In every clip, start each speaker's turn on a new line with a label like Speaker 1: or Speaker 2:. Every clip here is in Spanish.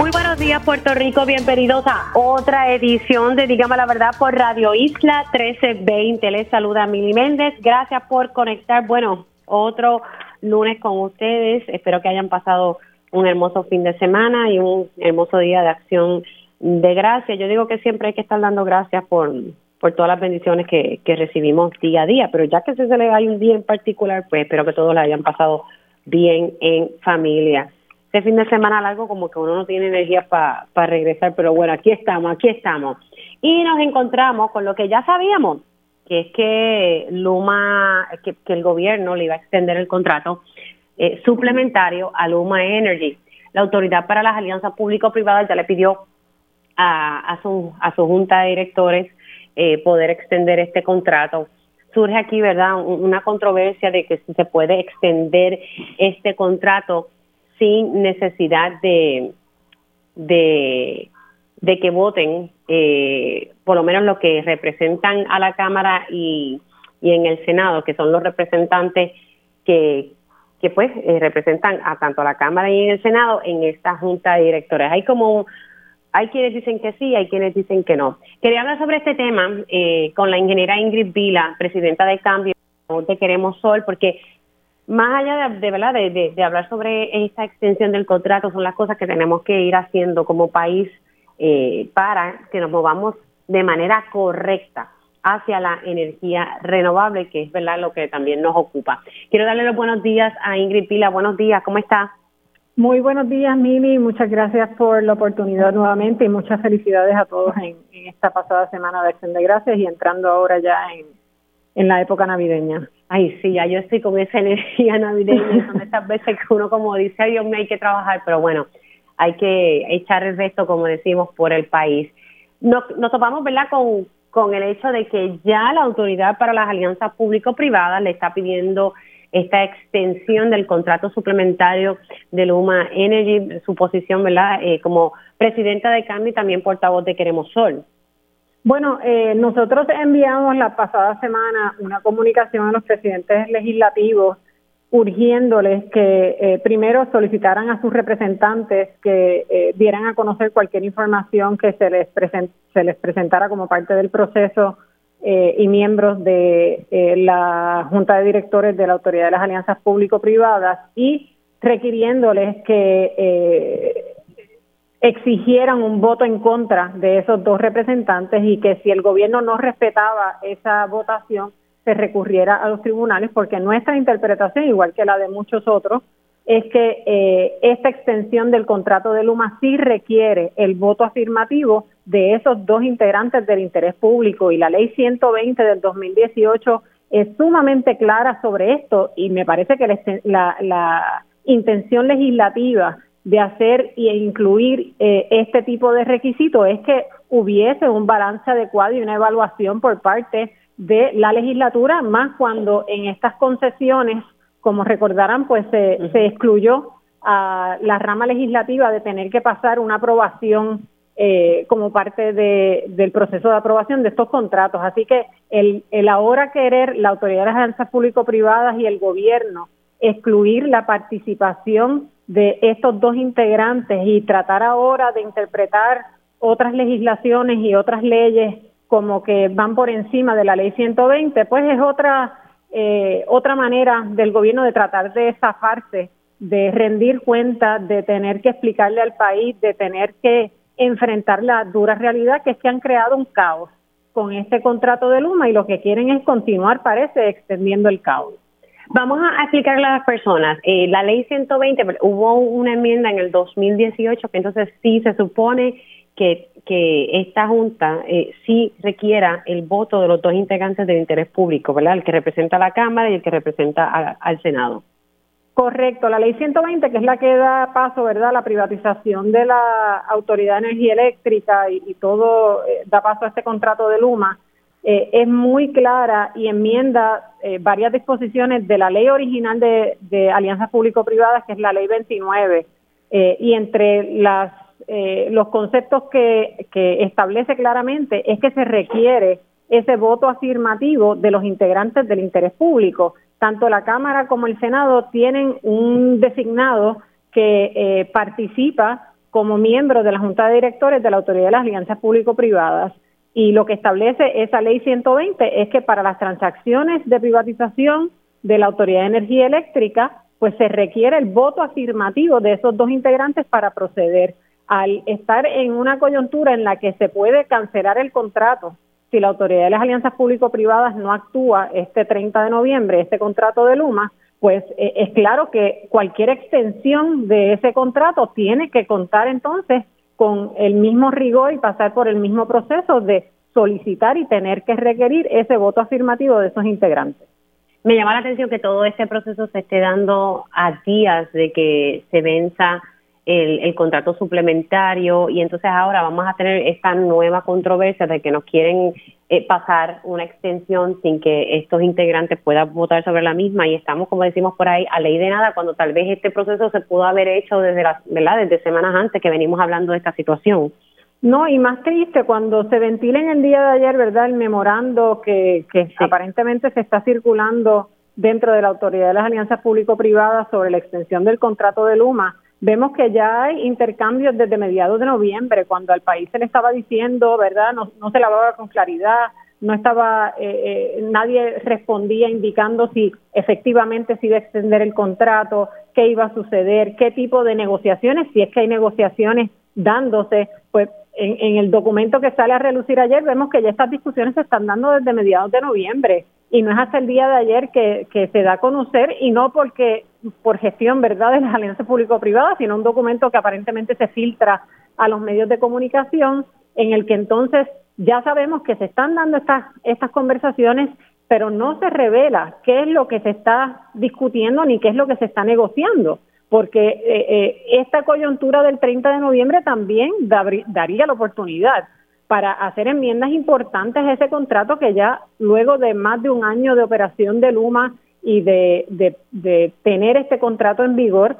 Speaker 1: Muy buenos días, Puerto Rico. Bienvenidos a otra edición de Dígame la Verdad por Radio Isla 1320. Les saluda Mili Méndez. Gracias por conectar. Bueno, otro lunes con ustedes. Espero que hayan pasado un hermoso fin de semana y un hermoso día de acción de gracias. Yo digo que siempre hay que estar dando gracias por, por todas las bendiciones que, que recibimos día a día, pero ya que se le hay un día en particular, pues espero que todos la hayan pasado bien en familia este fin de semana largo como que uno no tiene energía para regresar, pero bueno, aquí estamos, aquí estamos. Y nos encontramos con lo que ya sabíamos, que es que Luma, que, el gobierno le iba a extender el contrato eh, suplementario a Luma Energy. La Autoridad para las Alianzas Público-Privadas ya le pidió a, a, su, a su junta de directores eh, poder extender este contrato surge aquí, ¿verdad?, una controversia de que si se puede extender este contrato sin necesidad de, de, que voten, eh, por lo menos los que representan a la Cámara y, y en el Senado, que son los representantes que, que pues eh, representan a tanto a la Cámara y en el Senado en esta junta de directores. Hay como hay quienes dicen que sí, hay quienes dicen que no. Quería hablar sobre este tema eh, con la ingeniera Ingrid Vila, presidenta de Cambio de Queremos Sol, porque más allá de, verdad de, hablar sobre esta extensión del contrato, son las cosas que tenemos que ir haciendo como país eh, para que nos movamos de manera correcta hacia la energía renovable, que es verdad lo que también nos ocupa. Quiero darle los buenos días a Ingrid Pila. Buenos días, ¿cómo está?
Speaker 2: Muy buenos días, Mimi. Muchas gracias por la oportunidad nuevamente y muchas felicidades a todos en, esta pasada semana de Acción de Gracias y entrando ahora ya en la época navideña. Ay, sí, ya yo estoy con esa energía navideña. Son estas veces que uno como dice, ay Dios mío, hay que trabajar, pero bueno, hay que echar el resto, como decimos, por el país. Nos, nos topamos, ¿verdad?, con, con el hecho de que ya la Autoridad para las Alianzas Público-Privadas le está pidiendo esta extensión del contrato suplementario de Luma Energy, su posición, ¿verdad?, eh, como presidenta de Cambio y también portavoz de Queremos Sol. Bueno, eh, nosotros enviamos la pasada semana una comunicación a los presidentes legislativos urgiéndoles que eh, primero solicitaran a sus representantes que eh, dieran a conocer cualquier información que se les, se les presentara como parte del proceso y miembros de la Junta de Directores de la Autoridad de las Alianzas Público-Privadas y requiriéndoles que exigieran un voto en contra de esos dos representantes y que si el gobierno no respetaba esa votación, se recurriera a los tribunales, porque nuestra interpretación, igual que la de muchos otros, es que eh, esta extensión del contrato de Luma sí requiere el voto afirmativo de esos dos integrantes del interés público y la ley 120 del 2018 es sumamente clara sobre esto y me parece que la, la intención legislativa de hacer e incluir eh, este tipo de requisitos es que hubiese un balance adecuado y una evaluación por parte de la legislatura, más cuando en estas concesiones, como recordarán, pues se, excluyó a la rama legislativa de tener que pasar una aprobación eh, como parte de, del proceso de aprobación de estos contratos. Así que el, el ahora querer la autoridad de las alianzas público-privadas y el gobierno excluir la participación de estos dos integrantes y tratar ahora de interpretar otras legislaciones y otras leyes como que van por encima de la ley 120, pues es otra eh, otra manera del gobierno de tratar de zafarse, de rendir cuenta, de tener que explicarle al país, de tener que enfrentar la dura realidad que es que han creado un caos con este contrato de Luma y lo que quieren es continuar, parece, extendiendo el caos.
Speaker 1: Vamos a explicarle a las personas. Eh, la ley 120, hubo una enmienda en el 2018 que entonces sí se supone que, que esta Junta eh, sí requiera el voto de los dos integrantes del interés público, ¿verdad? El que representa a la Cámara y el que representa al Senado.
Speaker 2: Correcto, la ley 120, que es la que da paso, ¿verdad?, a la privatización de la Autoridad de Energía Eléctrica y, todo eh, da paso a este contrato de Luma, eh, es muy clara y enmienda eh, varias disposiciones de la ley original de, de alianzas público-privadas, que es la ley 29, eh, y entre las los conceptos que, que establece claramente es que se requiere ese voto afirmativo de los integrantes del interés público. Tanto la Cámara como el Senado tienen un designado que participa como miembro de la Junta de Directores de la Autoridad de las Alianzas Público-Privadas y lo que establece esa ley 120 es que para las transacciones de privatización de la Autoridad de Energía Eléctrica, pues se requiere el voto afirmativo de esos dos integrantes para proceder. Al estar en una coyuntura en la que se puede cancelar el contrato, si la Autoridad de las Alianzas Público-Privadas no actúa este 30 de noviembre, este contrato de Luma, pues eh, es claro que cualquier extensión de ese contrato tiene que contar entonces con el mismo rigor y pasar por el mismo proceso de solicitar y tener que requerir ese voto afirmativo de esos integrantes.
Speaker 1: Me llama la atención que todo este proceso se esté dando a días de que se venza el, contrato suplementario y entonces ahora vamos a tener esta nueva controversia de que nos quieren eh, pasar una extensión sin que estos integrantes puedan votar sobre la misma y estamos, como decimos por ahí, a ley de nada cuando tal vez este proceso se pudo haber hecho desde las, ¿verdad? Desde semanas antes que venimos hablando de esta situación.
Speaker 2: No, y más triste, cuando se ventila en el día de ayer, ¿verdad? El memorando que, que aparentemente se está circulando dentro de la Autoridad de las Alianzas Público-Privadas sobre la extensión del contrato de Luma, Vemos que ya hay intercambios desde mediados de noviembre, cuando al país se le estaba diciendo, ¿verdad? No, no se le hablaba con claridad, no estaba, eh, eh, nadie respondía indicando si efectivamente se iba a extender el contrato, qué iba a suceder, qué tipo de negociaciones, si es que hay negociaciones dándose, pues en, en el documento que sale a relucir ayer vemos que ya estas discusiones se están dando desde mediados de noviembre y no es hasta el día de ayer que, se da a conocer y no porque por gestión verdad de las alianzas público-privadas, sino un documento que aparentemente se filtra a los medios de comunicación en el que entonces ya sabemos que se están dando estas estas conversaciones, pero no se revela qué es lo que se está discutiendo ni qué es lo que se está negociando, porque eh, eh, esta coyuntura del 30 de noviembre también daría la oportunidad para hacer enmiendas importantes a ese contrato que ya luego de más de un año de operación de Luma y de, tener este contrato en vigor,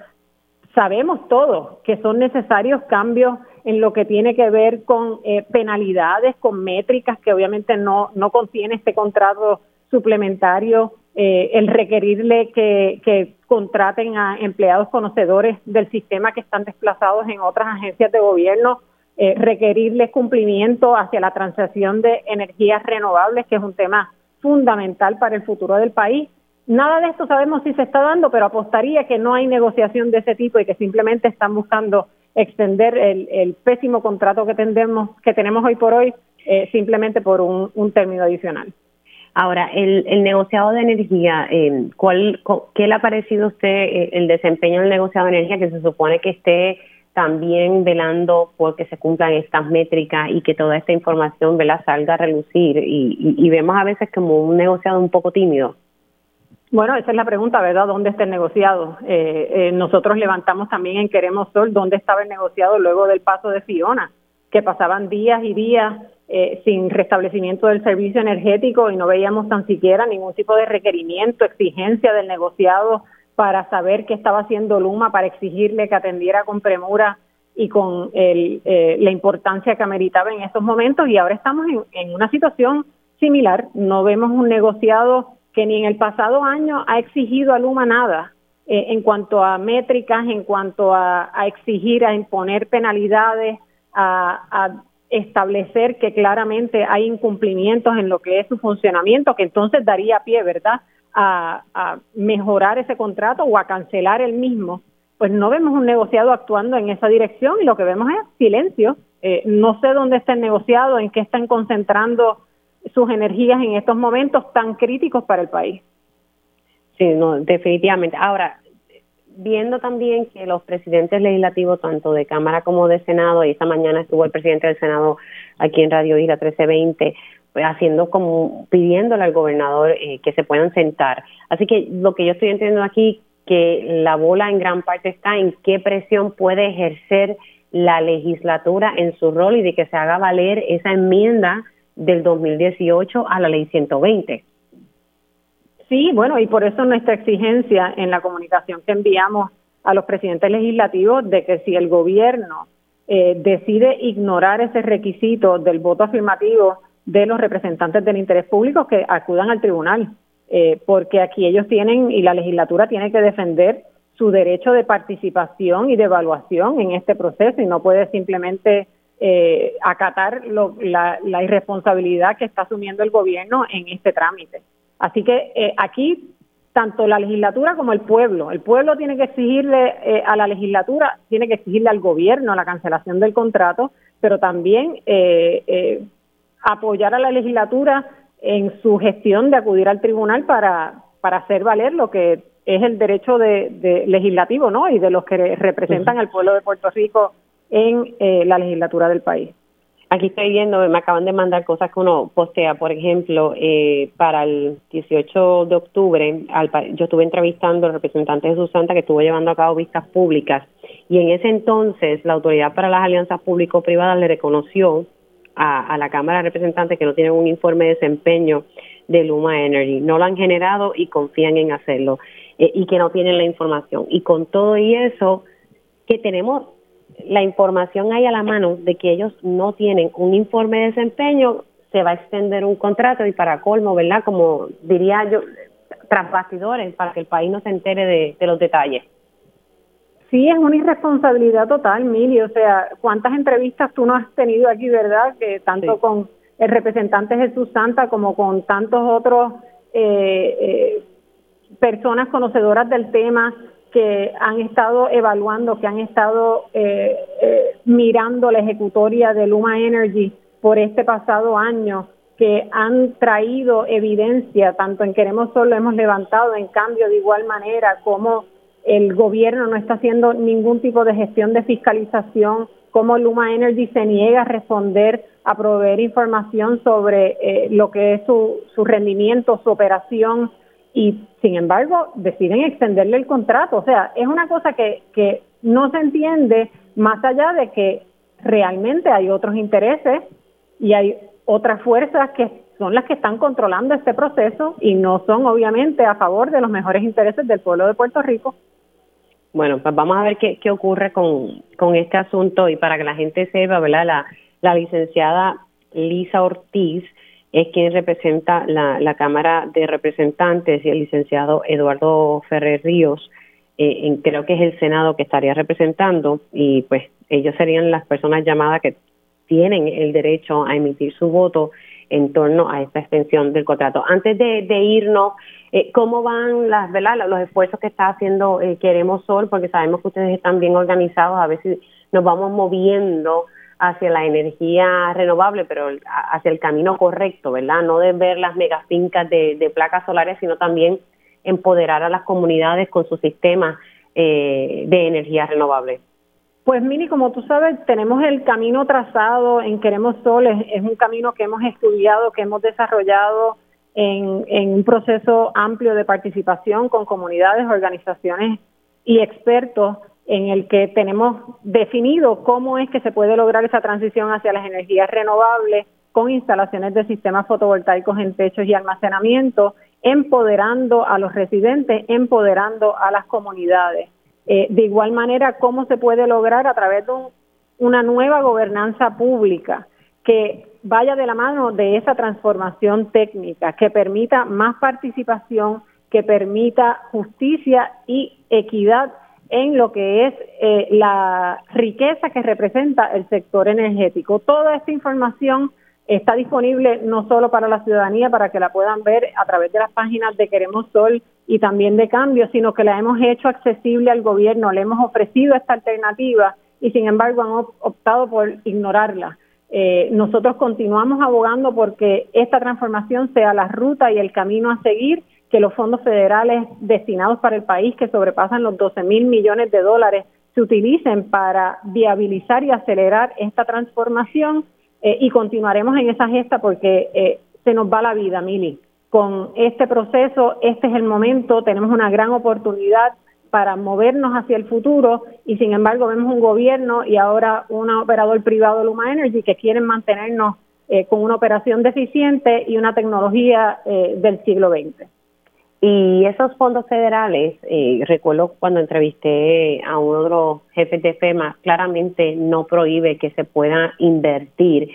Speaker 2: sabemos todos que son necesarios cambios en lo que tiene que ver con eh, penalidades, con métricas que obviamente no, no contiene este contrato suplementario, eh, el requerirle que, que contraten a empleados conocedores del sistema que están desplazados en otras agencias de gobierno eh, requerirles cumplimiento hacia la transacción de energías renovables, que es un tema fundamental para el futuro del país. Nada de esto sabemos si se está dando, pero apostaría que no hay negociación de ese tipo y que simplemente están buscando extender el, pésimo contrato que, tendemos, que tenemos hoy por hoy eh, simplemente por un, término adicional.
Speaker 1: Ahora, el, el negociado de energía, eh, ¿cuál, ¿qué le ha parecido a usted eh, el desempeño del negociado de energía que se supone que esté también velando por que se cumplan estas métricas y que toda esta información salga a relucir y, vemos a veces como un negociado un poco tímido.
Speaker 2: Bueno, esa es la pregunta, ¿verdad? ¿Dónde está el negociado? Eh, eh, nosotros levantamos también en Queremos Sol dónde estaba el negociado luego del paso de Fiona, que pasaban días y días eh, sin restablecimiento del servicio energético y no veíamos tan siquiera ningún tipo de requerimiento, exigencia del negociado para saber qué estaba haciendo Luma, para exigirle que atendiera con premura y con eh, la importancia que ameritaba en estos momentos. Y ahora estamos en, una situación similar. No vemos un negociado que ni en el pasado año ha exigido a Luma nada eh, en cuanto a métricas, en cuanto a, exigir, a imponer penalidades, a, establecer que claramente hay incumplimientos en lo que es su funcionamiento, que entonces daría pie, ¿verdad?, a, mejorar ese contrato o a cancelar el mismo, pues no vemos un negociado actuando en esa dirección y lo que vemos es silencio. Eh, no sé dónde está el negociado, en qué están concentrando sus energías en estos momentos tan críticos para el país.
Speaker 1: Sí, no, definitivamente. Ahora, viendo también que los presidentes legislativos, tanto de Cámara como de Senado, y esta mañana estuvo el presidente del Senado aquí en Radio Isla 1320, pues, haciendo como pidiéndole al gobernador eh, que se puedan sentar. Así que lo que yo estoy entendiendo aquí que la bola en gran parte está en qué presión puede ejercer la legislatura en su rol y de que se haga valer esa enmienda del 2018 a la ley 120.
Speaker 2: Sí, bueno, y por eso nuestra exigencia en la comunicación que enviamos a los presidentes legislativos de que si el gobierno eh, decide ignorar ese requisito del voto afirmativo de los representantes del interés público, que acudan al tribunal, eh, porque aquí ellos tienen y la legislatura tiene que defender su derecho de participación y de evaluación en este proceso y no puede simplemente eh, acatar la, irresponsabilidad que está asumiendo el gobierno en este trámite. Así que eh, aquí tanto la legislatura como el pueblo, el pueblo tiene que exigirle eh, a la legislatura, tiene que exigirle al gobierno la cancelación del contrato, pero también apoyar a la legislatura en su gestión de acudir al tribunal para, para hacer valer lo que es el derecho de, legislativo, ¿no? Y de los que representan al pueblo de Puerto Rico en eh, la legislatura del país.
Speaker 1: Aquí estoy viendo, me acaban de mandar cosas que uno postea, por ejemplo, eh, para el 18 de octubre, yo estuve entrevistando al representante de Susanta que estuvo llevando a cabo vistas públicas y en ese entonces la Autoridad para las Alianzas Público-Privadas le reconoció a, la Cámara de Representantes que no tienen un informe de desempeño de Luma Energy, no lo han generado y confían en hacerlo eh, y que no tienen la información. Y con todo y eso, que tenemos la información ahí a la mano de que ellos no tienen un informe de desempeño, se va a extender un contrato y para colmo, ¿verdad? Como diría yo, tras para que el país no se entere de, los detalles.
Speaker 2: Sí, es una irresponsabilidad total, Mili. O sea, ¿cuántas entrevistas tú no has tenido aquí, verdad? Que tanto con el representante Jesús Santa como con tantos otros eh, eh, personas conocedoras del tema que han estado evaluando, que han estado eh, eh, mirando la ejecutoria de Luma Energy por este pasado año, que han traído evidencia, tanto en Queremos Sol lo hemos levantado, en cambio de igual manera como el gobierno no está haciendo ningún tipo de gestión de fiscalización, como Luma Energy se niega a responder, a proveer información sobre eh, lo que es su, su rendimiento, su operación, y sin embargo deciden extenderle el contrato. O sea, es una cosa que, que no se entiende más allá de que realmente hay otros intereses y hay otras fuerzas que son las que están controlando este proceso y no son obviamente a favor de los mejores intereses del pueblo de Puerto Rico.
Speaker 1: Bueno, pues vamos a ver qué, qué ocurre con, con este asunto y para que la gente sepa, ¿verdad? La, la licenciada Lisa Ortiz es quien representa la, la Cámara de Representantes y el licenciado Eduardo Ferrer Ríos, eh, creo que es el Senado que estaría representando y pues ellos serían las personas llamadas que tienen el derecho a emitir su voto en torno a esta extensión del contrato. Antes de, de irnos, eh, ¿cómo van las, ¿verdad? los esfuerzos que está haciendo eh, Queremos Sol? Porque sabemos que ustedes están bien organizados, a ver si nos vamos moviendo hacia la energía renovable, pero hacia el camino correcto, ¿verdad? No de ver las megafincas de, de placas solares, sino también empoderar a las comunidades con su sistema eh, de energía renovable.
Speaker 2: Pues Mini, como tú sabes, tenemos el camino trazado en Queremos Sol, es, un camino que hemos estudiado, que hemos desarrollado en, en un proceso amplio de participación con comunidades, organizaciones y expertos en el que tenemos definido cómo es que se puede lograr esa transición hacia las energías renovables con instalaciones de sistemas fotovoltaicos en techos y almacenamiento, empoderando a los residentes, empoderando a las comunidades. Eh, de igual manera, cómo se puede lograr a través de una nueva gobernanza pública que vaya de la mano de esa transformación técnica, que permita más participación, que permita justicia y equidad en lo que es eh, la riqueza que representa el sector energético. Toda esta información está disponible no solo para la ciudadanía, para que la puedan ver a través de las páginas de Queremos Sol y también de Cambio, sino que la hemos hecho accesible al gobierno, le hemos ofrecido esta alternativa y sin embargo han optado por ignorarla. Eh, nosotros continuamos abogando porque esta transformación sea la ruta y el camino a seguir que los fondos federales destinados para el país, que sobrepasan los 12 mil millones de dólares, se utilicen para viabilizar y acelerar esta transformación eh, y continuaremos en esa gesta porque eh, se nos va la vida, Mili. Con este proceso, este es el momento, tenemos una gran oportunidad para movernos hacia el futuro y sin embargo vemos un gobierno y ahora un operador privado, Luma Energy, que quieren mantenernos eh, con una operación deficiente y una tecnología eh, del siglo XX.
Speaker 1: Y esos fondos federales, eh, recuerdo cuando entrevisté a uno de los jefes de FEMA, claramente no prohíbe que se pueda invertir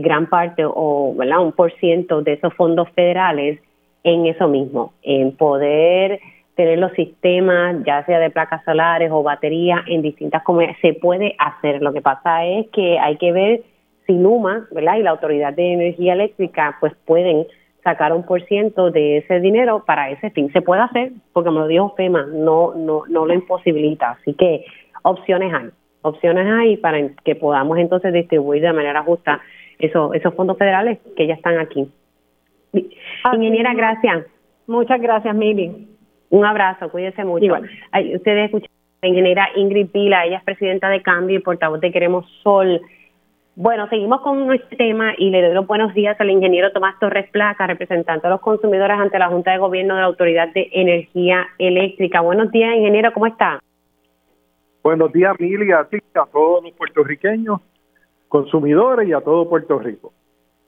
Speaker 1: gran parte o un por ciento de esos fondos federales en eso mismo, en poder tener los sistemas, ya sea de placas solares o baterías, en distintas comunidades. Se puede hacer. Lo que pasa es que hay que ver si Luma, ¿verdad? Y la Autoridad de Energía Eléctrica, pues pueden sacar un por ciento de ese dinero para ese fin. Se puede hacer, porque como lo dijo FEMA, no, no, no lo imposibilita. Así que opciones hay, opciones hay para que podamos entonces distribuir de manera justa esos, esos fondos federales que ya están aquí. Ingeniera, gracias.
Speaker 2: Muchas gracias, Mili.
Speaker 1: Un abrazo, cuídese mucho. ustedes escuchan la ingeniera Ingrid Pila, ella es presidenta de Cambio y portavoz de Queremos Sol. Bueno, seguimos con nuestro tema y le doy los buenos días al ingeniero Tomás Torres Placa, representante de los consumidores ante la Junta de Gobierno de la Autoridad de Energía Eléctrica. Buenos días, ingeniero, ¿cómo está?
Speaker 3: Buenos días, Mili, a ti, a todos los puertorriqueños, consumidores y a todo Puerto Rico.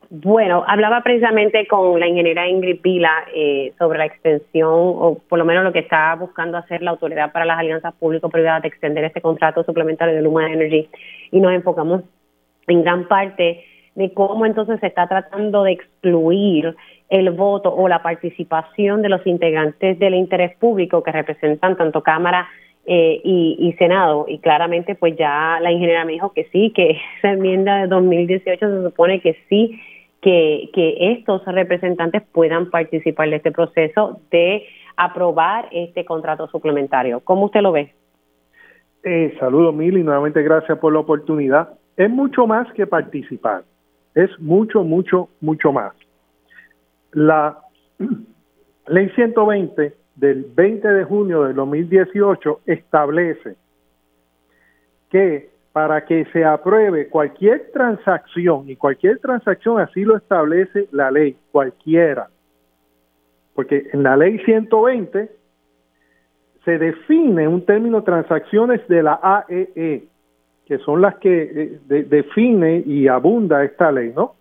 Speaker 1: Bueno, hablaba precisamente con la ingeniera Ingrid Pila eh, sobre la extensión, o por lo menos lo que está buscando hacer la Autoridad para las Alianzas Público-Privadas de extender este contrato suplementario de Luma Energy, y nos enfocamos en gran parte de cómo entonces se está tratando de excluir el voto o la participación de los integrantes del interés público que representan tanto Cámara eh, y, Senado. Y claramente, pues ya la ingeniera me dijo que sí, que esa enmienda de 2018 se supone que sí que, que estos representantes puedan participar de este proceso de aprobar este contrato suplementario. ¿Cómo usted lo ve?
Speaker 3: Eh, saludos, Mili, nuevamente gracias por la oportunidad. Es mucho más que participar, es mucho, mucho, mucho más. La ley 120 del 20 de junio del 2018 establece que para que se apruebe cualquier transacción, y cualquier transacción así lo establece la ley, cualquiera, porque en la ley 120 se define un término transacciones de la AEE, e, que son las que eh, define y abunda esta ley, ¿no?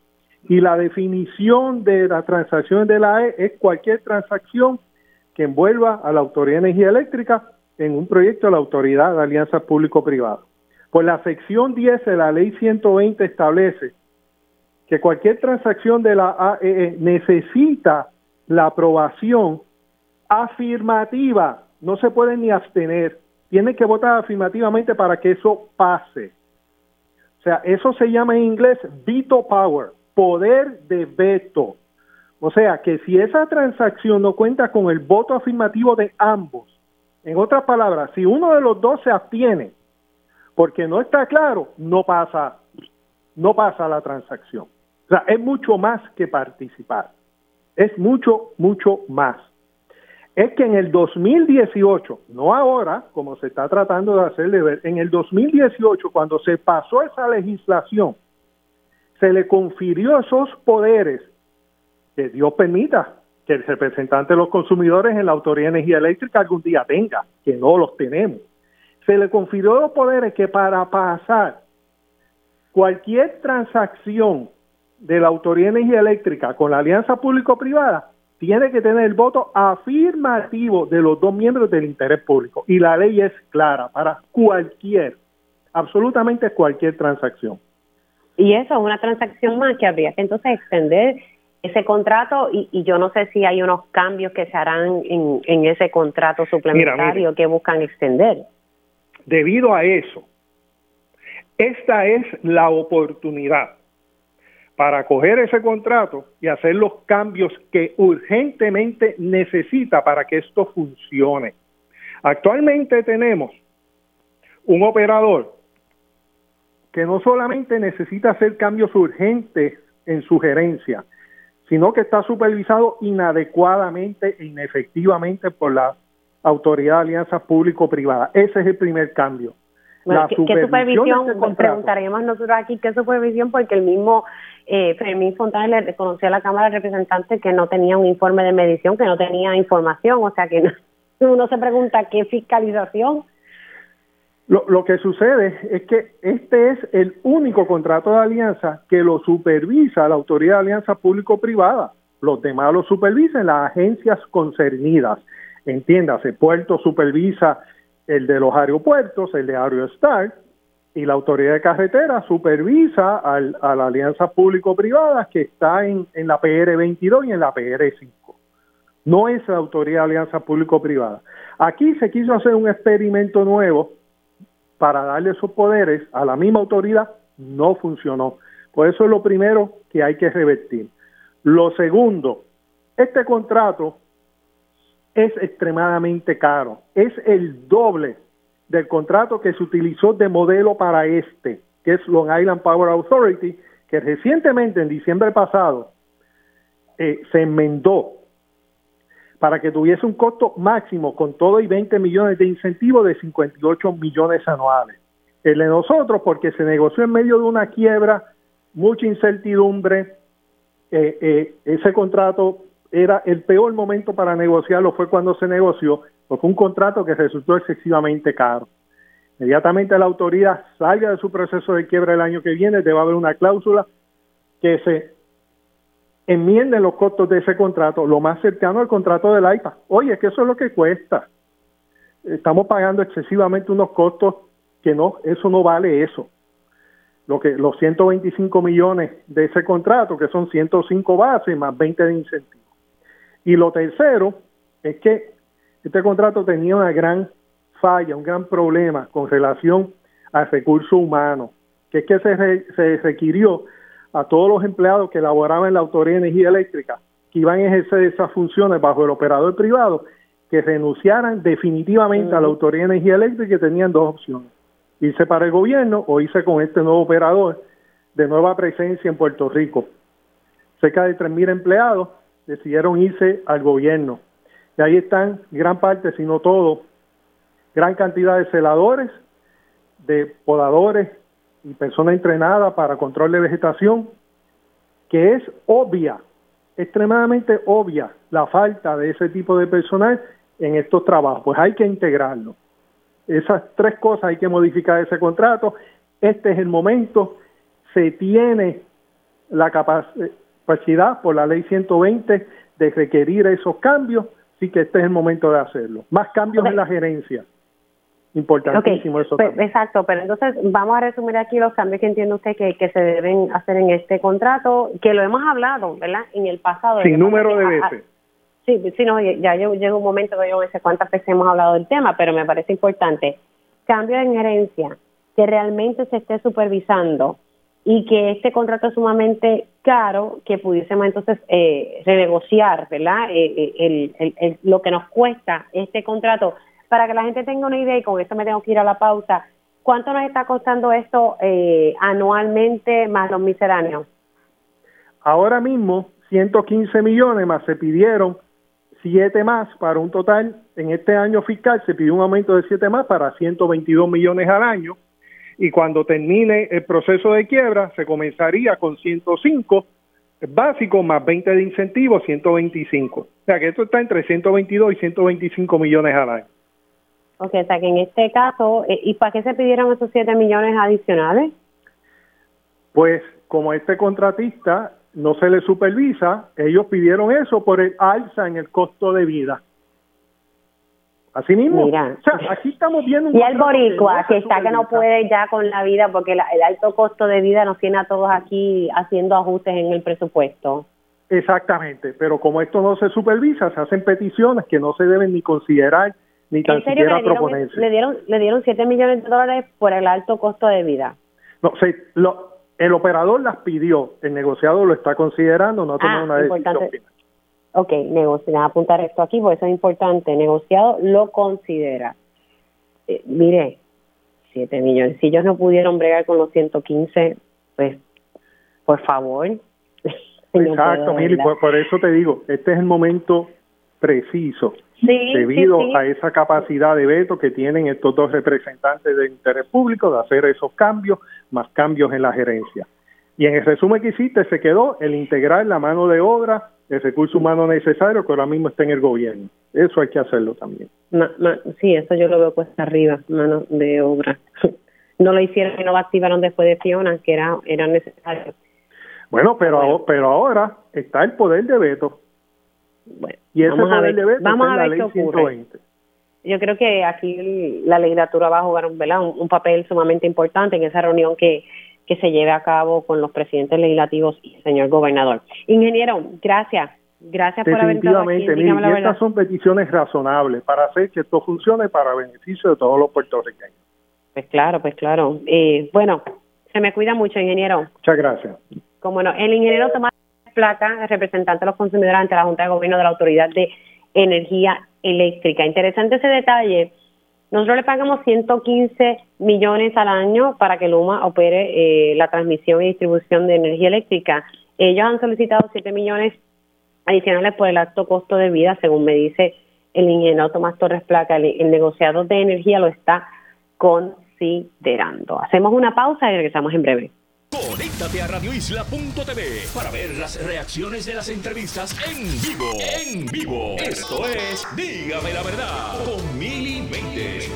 Speaker 3: Y la definición de la transacción de la e es cualquier transacción que envuelva a la Autoridad de Energía Eléctrica en un proyecto de la Autoridad de Alianzas Público-Privadas. Pues la sección 10 de la ley 120 establece que cualquier transacción de la AEE e necesita la aprobación afirmativa, no se puede ni abstener, tiene que votar afirmativamente para que eso pase. O sea, eso se llama en inglés veto power, poder de veto. O sea, que si esa transacción no cuenta con el voto afirmativo de ambos, en otras palabras, si uno de los dos se abstiene, porque no está claro, no pasa, no pasa la transacción. O sea, es mucho más que participar. Es mucho, mucho más. Es que en el 2018, no ahora, como se está tratando de hacerle ver, en el 2018, cuando se pasó esa legislación, se le confirió esos poderes que Dios permita que el representante de los consumidores en la Autoridad de Energía Eléctrica algún día tenga, que no los tenemos. Se le confirió los poderes que para pasar cualquier transacción de la Autoridad de Energía Eléctrica con la alianza público-privada tiene que tener el voto afirmativo de los dos miembros del interés público. Y la ley es clara para cualquier, absolutamente cualquier transacción.
Speaker 1: Y eso es una transacción más que habría que entonces extender ese contrato y, yo no sé si hay unos cambios que se harán en, ese contrato suplementario que buscan extender.
Speaker 3: Debido a eso, esta es la oportunidad para coger ese contrato y hacer los cambios que urgentemente necesita para que esto funcione. Actualmente tenemos un operador que no solamente necesita hacer cambios urgentes en su gerencia, sino que está supervisado inadecuadamente e inefectivamente por la Autoridad de Alianzas Público-Privadas. Ese es el primer cambio.
Speaker 1: ¿Qué, supervisión? Este preguntaríamos nosotros aquí qué supervisión, porque el mismo eh, Fermín Fontana le reconoció a la Cámara de Representantes que no tenía un informe de medición, que no tenía información, o sea que uno se pregunta qué fiscalización.
Speaker 3: Lo, que sucede es que este es el único contrato de alianza que lo supervisa la Autoridad de Alianza Público-Privada. Los demás lo supervisan las agencias concernidas. Entiéndase, Puerto supervisa el de los aeropuertos, el de Aerostar, y la Autoridad de Carretera supervisa a la Alianza Público-Privada que está en, en la PR22 y en la PR5. No es la Autoridad de Alianza Público-Privada. Aquí se quiso hacer un experimento nuevo para darle esos poderes a la misma autoridad, no funcionó. Por eso es lo primero que hay que revertir. Lo segundo, este contrato es extremadamente caro, es el doble del contrato que se utilizó de modelo para este, que es Long Island Power Authority, que recientemente, en diciembre pasado, eh, se enmendó para que tuviese un costo máximo con todo y 20 millones de incentivos de 58 millones anuales. El de nosotros, porque se negoció en medio de una quiebra, mucha incertidumbre, eh, eh, ese contrato era el peor momento para negociarlo, fue cuando se negoció, porque un contrato que resultó excesivamente caro. Inmediatamente la autoridad salga de su proceso de quiebra el año que viene, debe haber una cláusula que se enmienden los costos de ese contrato lo más cercano al contrato del AIPA. Oye, es que eso es lo que cuesta. Estamos pagando excesivamente unos costos que no, eso no vale eso. Lo que los 125 millones de ese contrato, que son 105 bases más 20 de incentivos. Y lo tercero es que este contrato tenía una gran falla, un gran problema con relación al recurso humano, que es que se, se requirió a todos los empleados que laboraban en la Autoridad de Energía Eléctrica, que iban a ejercer esas funciones bajo el operador privado, que renunciaran definitivamente a la Autoridad de Energía Eléctrica y tenían dos opciones, irse para el gobierno o irse con este nuevo operador de nueva presencia en Puerto Rico. Cerca de 3.000 empleados decidieron irse al gobierno. Y ahí están gran parte, si no todo, gran cantidad de celadores, de podadores, y persona entrenada para control de vegetación, que es obvia, extremadamente obvia la falta de ese tipo de personal en estos trabajos. Pues hay que integrarlo. Esas tres cosas hay que modificar ese contrato. Este es el momento. Se tiene la capacidad por la ley 120 de requerir esos cambios, sí que este es el momento de hacerlo. Más cambios en la gerencia. Importantísimo eso.
Speaker 1: Pues, exacto, pero entonces vamos a resumir aquí los cambios que entiende usted que, que se deben hacer en este contrato, que lo hemos hablado, ¿verdad? En el pasado.
Speaker 3: Sin número de veces.
Speaker 1: sí, sí, no, ya llega un momento que yo no sé cuántas veces hemos hablado del tema, pero me parece importante. Cambio en gerencia, que realmente se esté supervisando y que este contrato es sumamente caro, que pudiésemos entonces eh, renegociar, ¿verdad? Eh, eh, el, lo que nos cuesta este contrato para que la gente tenga una idea, y con esto me tengo que ir a la pausa, ¿cuánto nos está costando esto eh, anualmente más los misceláneos?
Speaker 3: Ahora mismo, 115 millones más se pidieron 7 más para un total, en este año fiscal se pidió un aumento de 7 más para 122 millones al año y cuando termine el proceso de quiebra se comenzaría con 105 básicos más 20 de incentivos, 125. O sea que esto está entre 122 y 125 millones al año.
Speaker 1: Ok, o sea que en este caso, eh, ¿y para qué se pidieron esos 7 millones adicionales?
Speaker 3: Pues como este contratista no se le supervisa, ellos pidieron eso por el alza en el costo de vida. Así mismo. Mira. O sea, aquí estamos viendo
Speaker 1: Y el boricua, que, está que no puede ya con la vida porque el alto costo de vida nos tiene a todos aquí haciendo ajustes en el presupuesto.
Speaker 3: Exactamente, pero como esto no se supervisa, se hacen peticiones que no se deben ni considerar ni tan siquiera
Speaker 1: Le dieron, le dieron 7 millones de dólares por el alto costo de vida.
Speaker 3: No, sí, lo, el operador las pidió, el negociado lo está considerando, no ha tomado ah, una decisión
Speaker 1: Ok, negociado, apuntar esto aquí porque eso es importante. Negociado lo considera. Eh, mire, 7 millones. Si ellos no pudieron bregar con los 115, pues, por favor.
Speaker 3: Exacto, Mili, por, eso te digo, este es el momento preciso debido a esa capacidad de veto que tienen estos dos representantes de interés público de hacer esos cambios, más cambios en la gerencia. Y en el resumen que hiciste se quedó el integrar la mano de obra el recurso humano necesario que ahora mismo está en el gobierno. Eso hay que hacerlo también.
Speaker 1: sí, eso yo lo veo cuesta arriba, mano de obra. no lo hicieron y no lo activaron después de Fiona, que era, era necesario.
Speaker 3: Bueno, pero, pero ahora está el poder de veto.
Speaker 1: Bueno, y ese vamos poder a ver, de veto vamos a ver qué ocurre. Yo creo que aquí la legislatura va a jugar un, un, papel sumamente importante en esa reunión que, que se lleve a cabo con los presidentes legislativos y el señor gobernador. Ingeniero, gracias. Gracias por haber estado aquí.
Speaker 3: y estas son peticiones razonables para hacer que esto funcione para beneficio de todos los puertorriqueños.
Speaker 1: Pues claro, pues claro. Eh, bueno, se me cuida mucho, ingeniero.
Speaker 3: Muchas gracias.
Speaker 1: Como no, el ingeniero Tomás Placa, representante de los consumidores ante la Junta de Gobierno de la Autoridad de Energía Eléctrica. Interesante ese detalle. Nosotros le pagamos 115 millones al año para que Luma opere eh, la transmisión y distribución de energía eléctrica. Ellos han solicitado 7 millones adicionales por el alto costo de vida, según me dice el ingeniero Tomás Torres Placa. El, negociador de energía lo está considerando. Hacemos una pausa y regresamos en breve.
Speaker 4: Conéctate a radioisla.tv para ver las reacciones de las entrevistas en vivo. En vivo. Esto es Dígame la verdad con Mili Méndez.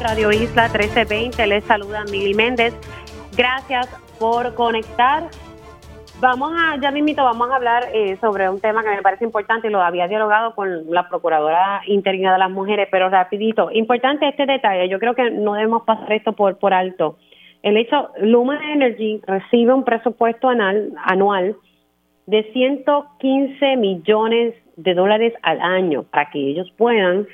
Speaker 1: Radio Isla 1320 les saluda Mili Méndez. Gracias por conectar Vamos a, ya mismito, vamos a hablar eh, sobre un tema que me parece importante y lo había dialogado con la Procuradora Interina de las Mujeres, pero rapidito. Importante este detalle, yo creo que no debemos pasar esto por, por alto. El hecho, Luma Energy recibe un presupuesto anual, anual de 115 millones de dólares al año para que ellos puedan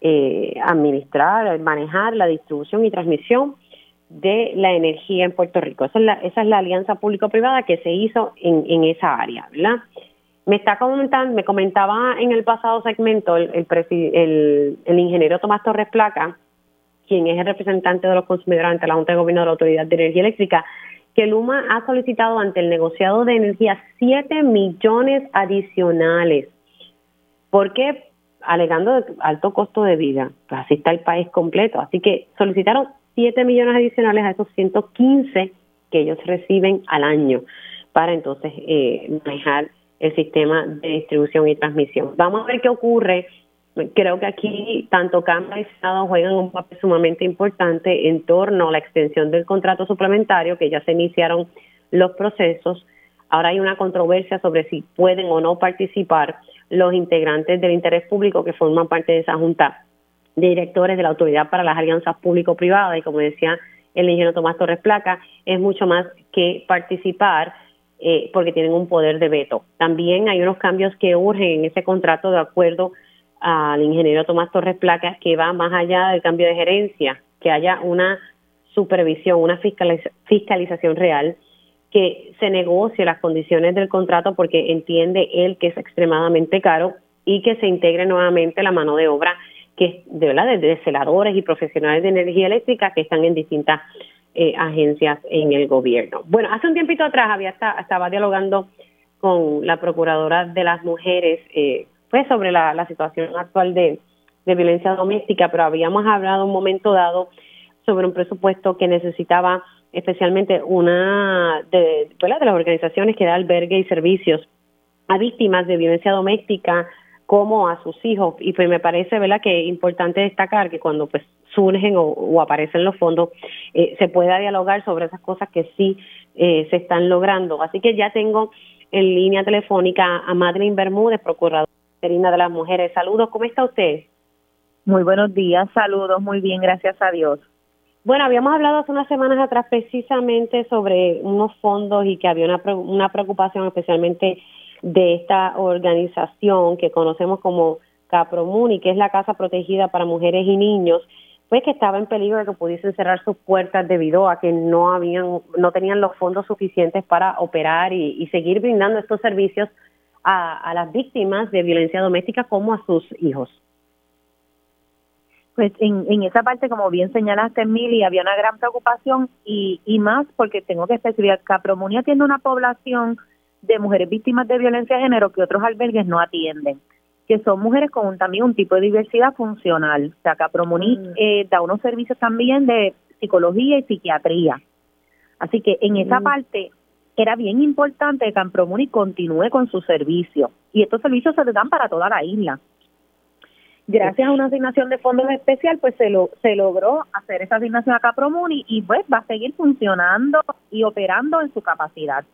Speaker 1: eh, administrar, manejar la distribución y transmisión de la energía en Puerto Rico. Esa es la, esa es la alianza público-privada que se hizo en, en esa área, ¿verdad? Me está comentando, me comentaba en el pasado segmento el, ingeniero Tomás Torres Placa, quien es el representante de los consumidores ante la Junta de Gobierno de la Autoridad de Energía Eléctrica, que Luma ha solicitado ante el negociado de energía 7 millones adicionales. ¿Por qué? Alegando alto costo de vida. Pues así está el país completo. Así que solicitaron 7 millones adicionales a esos 115 que ellos reciben al año para entonces eh, manejar el sistema de distribución y transmisión. Vamos a ver qué ocurre. Creo que aquí tanto Cámara y Senado juegan un papel sumamente importante en torno a la extensión del contrato suplementario, que ya se iniciaron los procesos. Ahora hay una controversia sobre si pueden o no participar los integrantes del interés público que forman parte de esa junta de directores de la Autoridad para las Alianzas Público-Privadas y como decía el ingeniero Tomás Torres Placa, es mucho más que participar eh, porque tienen un poder de veto. También hay unos cambios que urgen en ese contrato de acuerdo al ingeniero Tomás Torres Placa que va más allá del cambio de gerencia, que haya una supervisión, una fiscalización real, que se negocie las condiciones del contrato porque entiende él que es extremadamente caro y que se integre nuevamente la mano de obra que de verdad de celadores y profesionales de energía eléctrica que están en distintas eh, agencias en el gobierno. Bueno, hace un tiempito atrás había estaba dialogando con la procuradora de las mujeres eh, pues sobre la, situación actual de, violencia doméstica, pero habíamos hablado un momento dado sobre un presupuesto que necesitaba especialmente una de, de las organizaciones que da albergue y servicios a víctimas de violencia doméstica, como a sus hijos. Y pues me parece verdad que es importante destacar que cuando pues surgen o, aparecen los fondos eh, se pueda dialogar sobre esas cosas que sí eh, se están logrando. Así que ya tengo en línea telefónica a Madeline Bermúdez procuradora de las mujeres. Saludos cómo está usted
Speaker 5: muy buenos días saludos muy bien gracias a Dios.
Speaker 1: Bueno, habíamos hablado hace unas semanas atrás precisamente sobre unos fondos y que había una, una preocupación especialmente de esta organización que conocemos como Capromuni, que es la Casa Protegida para Mujeres y Niños, pues que estaba en peligro de que pudiesen cerrar sus puertas debido a que no habían, no tenían los fondos suficientes para operar y, seguir brindando estos servicios a, las víctimas de violencia doméstica como a sus hijos.
Speaker 5: Pues en, en esa parte, como bien señalaste, Mili, había una gran preocupación y, y más porque tengo que especificar, Capromunia tiene una población de mujeres víctimas de violencia de género que otros albergues no atienden, que son mujeres con también un tipo de diversidad funcional. O sea, Capromuni mm. eh, da unos servicios también de psicología y psiquiatría. Así que en esa
Speaker 1: Mm.
Speaker 5: parte era bien importante que Campromuni continúe con su servicio y estos servicios se le dan para toda la isla. Gracias a una asignación de fondos especial, pues se lo, se logró hacer esa asignación a Capromuni y pues va a seguir funcionando y operando en su capacidad.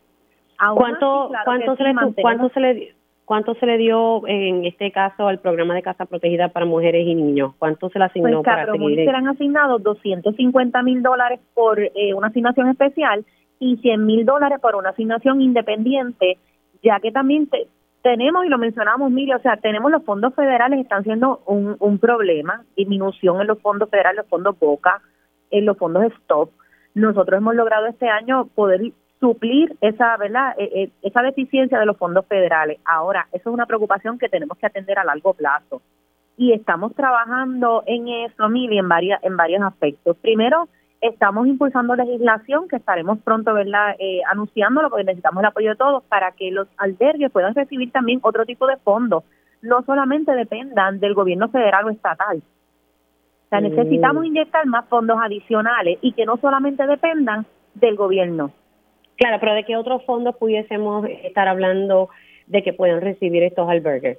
Speaker 5: Aún
Speaker 1: ¿Cuánto,
Speaker 5: así, claro
Speaker 1: cuánto, se le,
Speaker 5: mantenemos-
Speaker 1: cuánto, se le, ¿Cuánto se le dio en este caso al programa de casa protegida para mujeres y niños? ¿Cuánto se le asignó
Speaker 5: Pues
Speaker 1: para seguir?
Speaker 5: se le han asignado 250 mil dólares por eh, una asignación especial y 100 mil dólares por una asignación independiente, ya que también te- tenemos, y lo mencionamos, Mili, o sea, tenemos los fondos federales están siendo un, un problema, disminución en los fondos federales, los fondos Boca, en los fondos Stop. Nosotros hemos logrado este año poder suplir esa, ¿verdad? Eh, eh, esa deficiencia de los fondos federales. Ahora, eso es una preocupación que tenemos que atender a largo plazo y estamos trabajando en eso, Mili, en varias en varios aspectos. Primero, estamos impulsando legislación que estaremos pronto, ¿verdad?, eh, anunciándolo porque necesitamos el apoyo de todos para que los albergues puedan recibir también otro tipo de fondos, no solamente dependan del gobierno federal o estatal. O sea,
Speaker 1: Mm.
Speaker 5: necesitamos inyectar más fondos adicionales y que no solamente dependan del gobierno.
Speaker 1: Claro, pero ¿de qué otros fondos pudiésemos estar hablando de que puedan recibir estos albergues?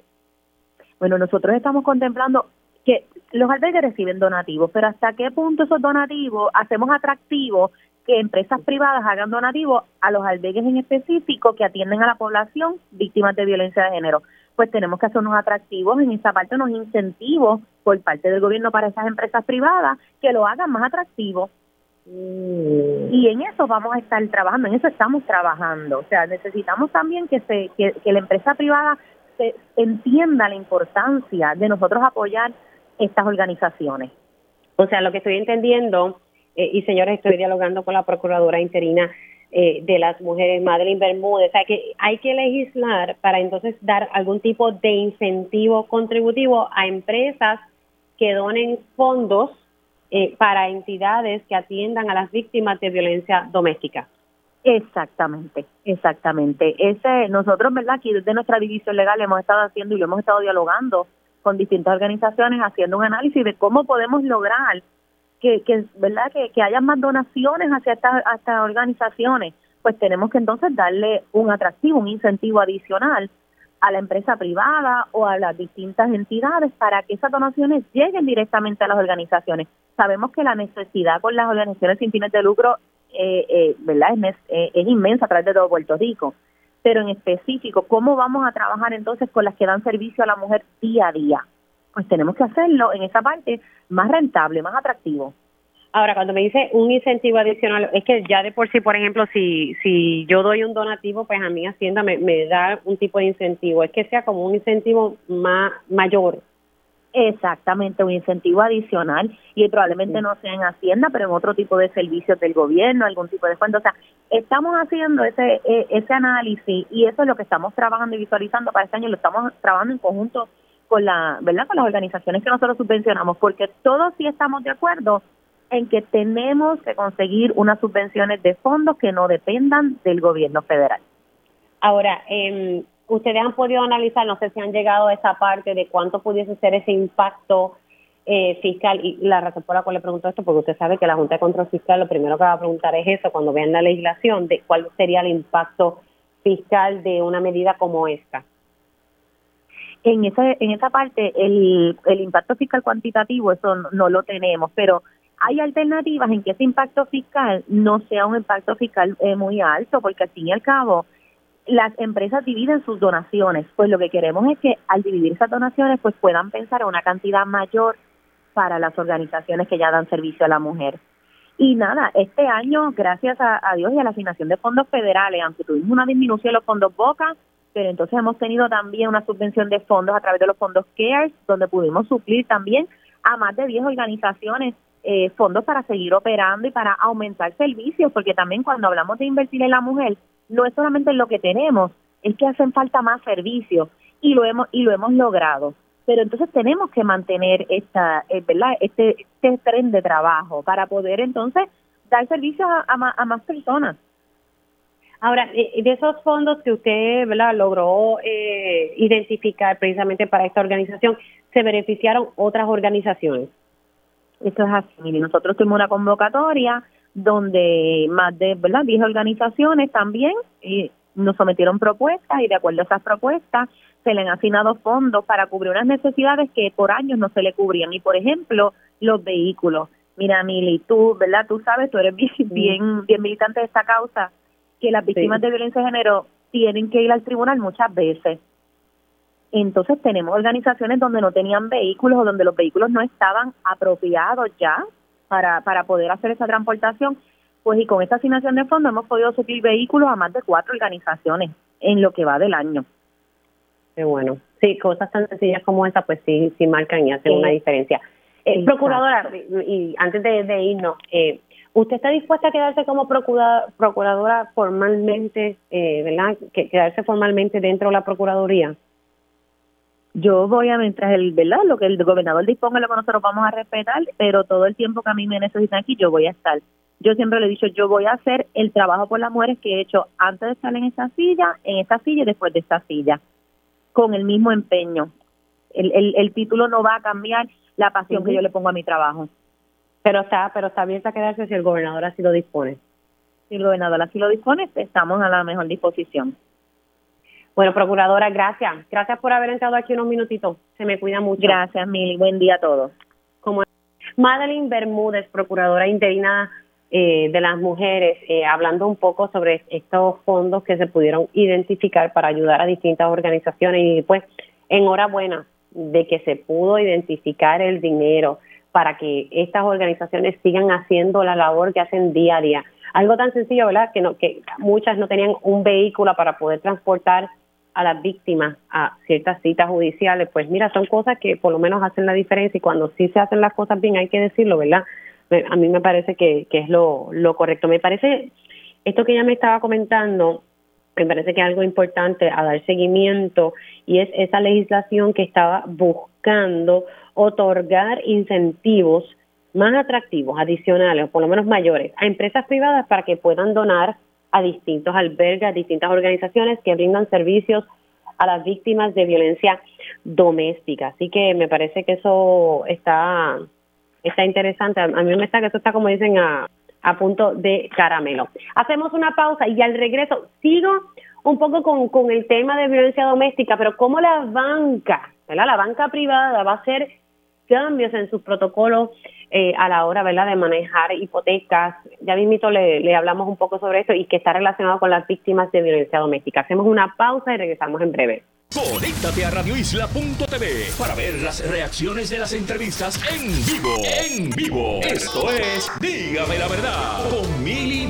Speaker 5: Bueno, nosotros estamos contemplando que los albergues reciben donativos, pero hasta qué punto esos donativos hacemos atractivos que empresas privadas hagan donativos a los albergues en específico que atienden a la población víctimas de violencia de género. Pues tenemos que hacer unos atractivos en esa parte, unos incentivos por parte del gobierno para esas empresas privadas que lo hagan más atractivo. Y en eso vamos a estar trabajando, en eso estamos trabajando. O sea, necesitamos también que, se, que, que la empresa privada se entienda la importancia de nosotros apoyar estas organizaciones.
Speaker 1: O sea, lo que estoy entendiendo, eh, y señores, estoy dialogando con la procuradora interina eh, de las mujeres, Madeline Bermúdez, o sea, que hay que legislar para entonces dar algún tipo de incentivo contributivo a empresas que donen fondos eh, para entidades que atiendan a las víctimas de violencia doméstica.
Speaker 5: Exactamente, exactamente. Ese, nosotros, ¿verdad? Aquí desde nuestra división legal hemos estado haciendo y lo hemos estado dialogando con distintas organizaciones, haciendo un análisis de cómo podemos lograr que, ¿verdad? Que, haya más donaciones hacia estas, estas organizaciones. Pues tenemos que entonces darle un atractivo, un incentivo adicional a la empresa privada o a las distintas entidades para que esas donaciones lleguen directamente a las organizaciones. Sabemos que la necesidad con las organizaciones sin fines de lucro eh, eh, ¿verdad? Es, es inmensa a través de todo Puerto Rico. Pero en específico, ¿cómo vamos a trabajar entonces con las que dan servicio a la mujer día a día? Pues tenemos que hacerlo en esa parte más rentable, más atractivo.
Speaker 1: Ahora, cuando me dice un incentivo adicional, es que ya de por sí, por ejemplo, si si yo doy un donativo, pues a mi Hacienda me, me da un tipo de incentivo. Es que sea como un incentivo más mayor.
Speaker 5: Exactamente, un incentivo adicional y probablemente no sea en Hacienda, pero en otro tipo de servicios del gobierno, algún tipo de descuento. O sea, estamos haciendo ese eh, ese análisis y eso es lo que estamos trabajando y visualizando para este año. Lo estamos trabajando en conjunto con la, ¿verdad? Con las organizaciones que nosotros subvencionamos, porque todos sí estamos de acuerdo en que tenemos que conseguir unas subvenciones de fondos que no dependan del gobierno federal.
Speaker 1: Ahora, eh, ustedes han podido analizar, no sé si han llegado a esa parte de cuánto pudiese ser ese impacto eh, fiscal. Y la razón por la cual le pregunto esto, porque usted sabe que la Junta de Control Fiscal lo primero que va a preguntar es eso, cuando vean la legislación, de cuál sería el impacto fiscal de una medida como esta.
Speaker 5: en ese en esa parte el, el impacto fiscal cuantitativo eso no, no lo tenemos pero hay alternativas en que ese impacto fiscal no sea un impacto fiscal eh, muy alto porque al fin y al cabo las empresas dividen sus donaciones. Pues lo que queremos es que al dividir esas donaciones pues puedan pensar en una cantidad mayor para las organizaciones que ya dan servicio a la mujer. Y nada, este año, gracias a, a Dios y a la asignación de fondos federales, aunque tuvimos una disminución de los fondos Boca, pero entonces hemos tenido también una subvención de fondos a través de los fondos CARES, donde pudimos suplir también a más de 10 organizaciones eh, fondos para seguir operando y para aumentar servicios, porque también cuando hablamos de invertir en la mujer, no es solamente en lo que tenemos, es que hacen falta más servicios y lo hemos y lo hemos logrado. Pero entonces tenemos que mantener esta, eh, ¿verdad? Este, este tren de trabajo para poder entonces dar servicios a, a, a más personas.
Speaker 1: Ahora, eh, de esos fondos que usted ¿verdad? logró eh, identificar precisamente para esta organización, ¿se beneficiaron otras organizaciones?
Speaker 5: Esto es así. Mire, nosotros tuvimos una convocatoria donde más de ¿verdad? 10 organizaciones también eh, nos sometieron propuestas y de acuerdo a esas propuestas se le han asignado fondos para cubrir unas necesidades que por años no se le cubrían. Y por ejemplo, los vehículos. Mira, Mili, tú, ¿verdad? Tú sabes, tú eres bien, bien, bien militante de esta causa, que las víctimas de violencia de género tienen que ir al tribunal muchas veces. Entonces tenemos organizaciones donde no tenían vehículos o donde los vehículos no estaban apropiados ya para, para poder hacer esa transportación. Pues y con esta asignación de fondos hemos podido subir vehículos a más de cuatro organizaciones en lo que va del año.
Speaker 1: Qué bueno. Sí, cosas tan sencillas como esa, pues sí, sí marcan y hacen una diferencia. Eh, procuradora, y antes de, irnos, eh, ¿usted está dispuesta a quedarse como procuradora formalmente, eh, ¿verdad? Que, quedarse formalmente dentro de la Procuraduría?
Speaker 5: Yo voy a, mientras el, ¿verdad? Lo que el gobernador disponga, lo que nosotros vamos a respetar, pero todo el tiempo que a mí me necesitan aquí, yo voy a estar. Yo siempre le he dicho, yo voy a hacer el trabajo por las mujeres que he hecho antes de estar en esta silla, en esta silla y después de esta silla, con el mismo empeño. El, el, el título no va a cambiar la pasión que yo le pongo a mi trabajo.
Speaker 1: Pero está, pero está abierta a quedarse si el gobernador así lo dispone.
Speaker 5: Si el gobernador así lo dispone, estamos a la mejor disposición.
Speaker 1: Bueno, procuradora, gracias. Gracias por haber entrado aquí unos minutitos. Se me cuida mucho.
Speaker 5: Gracias, Mili. Buen día a todos.
Speaker 1: Como Madeline Bermúdez, procuradora interina eh, de las mujeres, eh, hablando un poco sobre estos fondos que se pudieron identificar para ayudar a distintas organizaciones y pues enhorabuena de que se pudo identificar el dinero para que estas organizaciones sigan haciendo la labor que hacen día a día. Algo tan sencillo, ¿verdad? Que, no, que muchas no tenían un vehículo para poder transportar a las víctimas a ciertas citas judiciales. Pues mira, son cosas que por lo menos hacen la diferencia y cuando sí se hacen las cosas bien hay que decirlo, ¿verdad? A mí me parece que, que es lo, lo correcto. Me parece, esto que ella me estaba comentando, me parece que es algo importante a dar seguimiento y es esa legislación que estaba buscando otorgar incentivos más atractivos, adicionales, o por lo menos mayores, a empresas privadas para que puedan donar a distintos albergues, a distintas organizaciones que brindan servicios a las víctimas de violencia doméstica. Así que me parece que eso está está interesante. A mí me está que eso está como dicen a, a punto de caramelo. Hacemos una pausa y al regreso sigo un poco con, con el tema de violencia doméstica, pero cómo la banca, ¿verdad? La banca privada va a hacer cambios en sus protocolos eh, a la hora, ¿verdad?, de manejar hipotecas. Ya mismito le, hablamos un poco sobre eso y que está relacionado con las víctimas de violencia doméstica. Hacemos una pausa y regresamos en breve.
Speaker 4: Conéctate a radioisla.tv para ver las reacciones de las entrevistas en vivo. En vivo. Esto es Dígame la verdad con Mili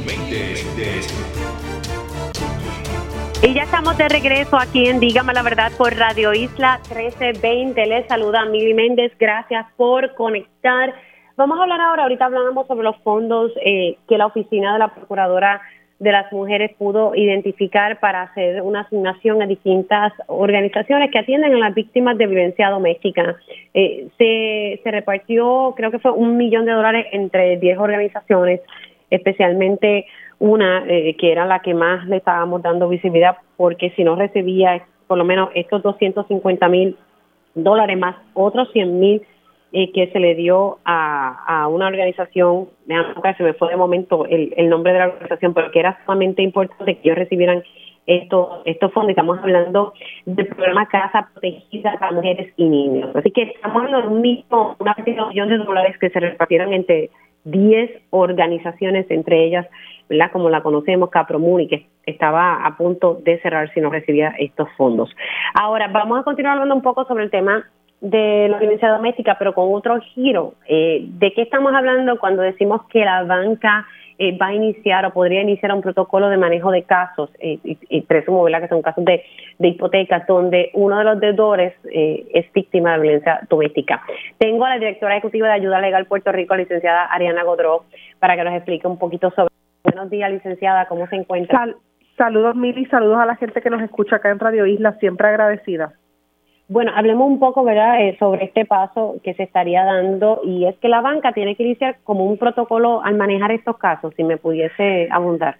Speaker 1: Y ya estamos de regreso aquí en Dígame la verdad por Radio Isla 1320. Les saluda Mili Méndez. Gracias por conectar. Vamos a hablar ahora, ahorita hablamos sobre los fondos eh, que la oficina de la Procuradora de las mujeres pudo identificar para hacer una asignación a distintas organizaciones que atienden a las víctimas de violencia doméstica. Eh, se, se repartió, creo que fue un millón de dólares entre 10 organizaciones, especialmente una eh, que era la que más le estábamos dando visibilidad, porque si no recibía por lo menos estos 250 mil dólares más otros 100 mil eh, que se le dio a, a una organización, se me fue de momento el, el nombre de la organización, pero que era sumamente importante que ellos recibieran estos, estos fondos. Estamos hablando del programa Casa Protegida para Mujeres y Niños. Así que estamos hablando de un mismo, una millones de dólares que se repartieron entre 10 organizaciones, entre ellas, ¿verdad? como la conocemos, Capromuni, que estaba a punto de cerrar si no recibía estos fondos. Ahora, vamos a continuar hablando un poco sobre el tema de la violencia doméstica, pero con otro giro. Eh, ¿De qué estamos hablando cuando decimos que la banca eh, va a iniciar o podría iniciar un protocolo de manejo de casos, eh, y, presumo que son casos de, de hipotecas, donde uno de los deudores eh, es víctima de violencia doméstica? Tengo a la directora ejecutiva de Ayuda Legal Puerto Rico, licenciada Ariana Godró, para que nos explique un poquito sobre. Buenos días, licenciada, ¿cómo se encuentra?
Speaker 6: saludos, Mili, saludos a la gente que nos escucha acá en Radio Isla, siempre agradecida.
Speaker 1: Bueno, hablemos un poco, ¿verdad?, eh, sobre este paso que se estaría dando y es que la banca tiene que iniciar como un protocolo al manejar estos casos, si me pudiese abundar.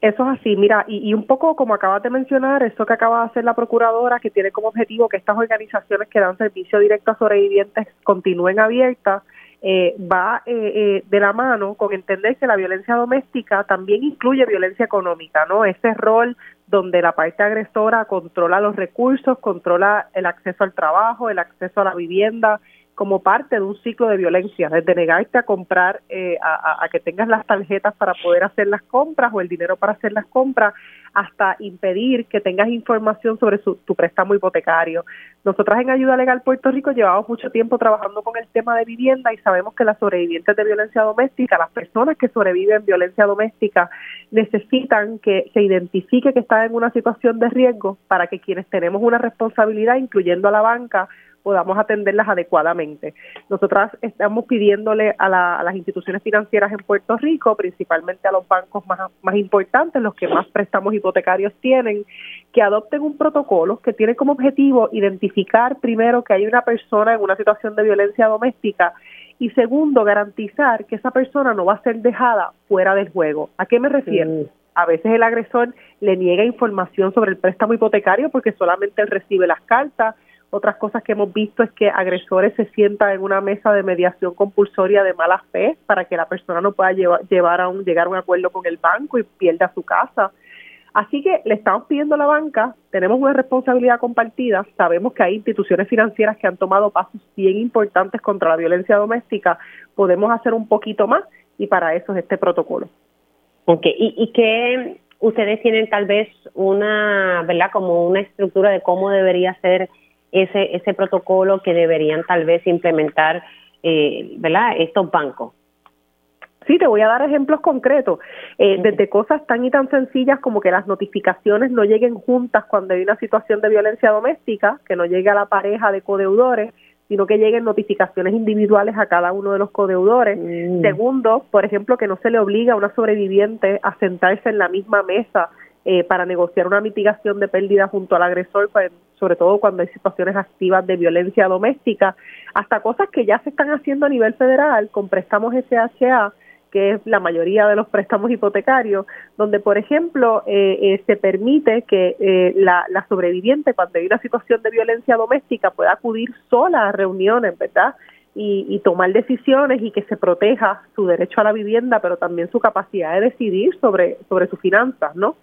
Speaker 6: Eso es así, mira, y, y, un poco como acabas de mencionar, eso que acaba de hacer la procuradora, que tiene como objetivo que estas organizaciones que dan servicio directo a sobrevivientes continúen abiertas, eh, va eh, eh, de la mano con entender que la violencia doméstica también incluye violencia económica, ¿no? Ese rol donde la parte agresora controla los recursos, controla el acceso al trabajo, el acceso a la vivienda, como parte de un ciclo de violencia, desde negarte a comprar, eh, a, que tengas las tarjetas para poder hacer las compras o el dinero para hacer las compras, hasta impedir que tengas información sobre tu préstamo hipotecario. Nosotras en Ayuda Legal Puerto Rico llevamos mucho tiempo trabajando con el tema de vivienda y sabemos que las sobrevivientes de violencia doméstica, las personas que sobreviven violencia doméstica, necesitan que se identifique que están en una situación de riesgo para que quienes tenemos una responsabilidad, incluyendo a la banca, podamos atenderlas adecuadamente. Nosotras estamos pidiéndole a, las instituciones financieras en Puerto Rico, principalmente a los bancos más, más importantes, los que más préstamos hipotecarios tienen, que adopten un protocolo que tiene como objetivo identificar primero que hay una persona en una situación de violencia doméstica y segundo, garantizar que esa persona no va a ser dejada fuera del juego. ¿A qué me refiero? Mm. A veces el agresor le niega información sobre el préstamo hipotecario porque solamente él recibe las cartas, otras cosas que hemos visto es que agresores se sientan en una mesa de mediación compulsoria de mala fe para que la persona no pueda llevar, a un, llegar a un acuerdo con el banco y pierda su casa. Así que le estamos pidiendo a la banca, tenemos una responsabilidad compartida, sabemos que hay instituciones financieras que han tomado pasos bien importantes contra la violencia doméstica, podemos hacer un poquito más y para eso es este protocolo.
Speaker 1: Ok, ¿y, y qué ustedes tienen tal vez una, ¿verdad? Como una estructura de cómo debería ser ese, ese protocolo que deberían tal vez implementar eh, ¿verdad? estos bancos.
Speaker 6: Sí, te voy a dar ejemplos concretos, eh, desde cosas tan y tan sencillas como que las notificaciones no lleguen juntas cuando hay una situación de violencia doméstica, que no llegue a la pareja de codeudores, sino que lleguen notificaciones individuales a cada uno de los codeudores. Mm. Segundo, por ejemplo, que no se le obliga a una sobreviviente a sentarse en la misma mesa eh, para negociar una mitigación de pérdida junto al agresor, pues, sobre todo cuando hay situaciones activas de violencia doméstica, hasta cosas que ya se están haciendo a nivel federal con préstamos SHA, que es la mayoría de los préstamos hipotecarios, donde, por ejemplo, eh, eh, se permite que la, la sobreviviente, cuando hay una situación de violencia doméstica, pueda acudir sola a reuniones, ¿verdad? Y, y, tomar decisiones y que se proteja su derecho a la vivienda, pero también su capacidad de decidir sobre, sobre sus finanzas, ¿no?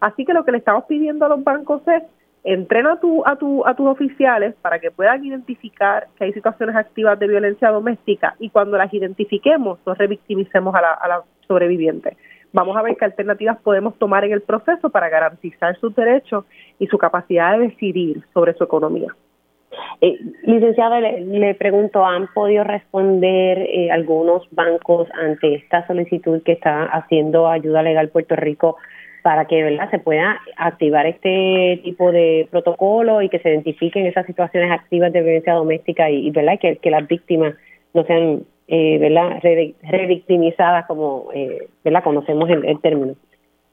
Speaker 6: Así que lo que le estamos pidiendo a los bancos es entrena a, tu, a, tu, a tus oficiales para que puedan identificar que hay situaciones activas de violencia doméstica y cuando las identifiquemos no revictimicemos a la, sobreviviente. Vamos a ver qué alternativas podemos tomar en el proceso para garantizar sus derechos y su capacidad de decidir sobre su economía.
Speaker 1: Eh, licenciado, le, pregunto, ¿han podido responder eh, algunos bancos ante esta solicitud que está haciendo Ayuda Legal Puerto Rico para que ¿verdad? se pueda activar este tipo de protocolo y que se identifiquen esas situaciones activas de violencia doméstica y, ¿verdad? Que, las víctimas no sean eh, ¿verdad? revictimizadas como eh, ¿verdad? conocemos el, el, término.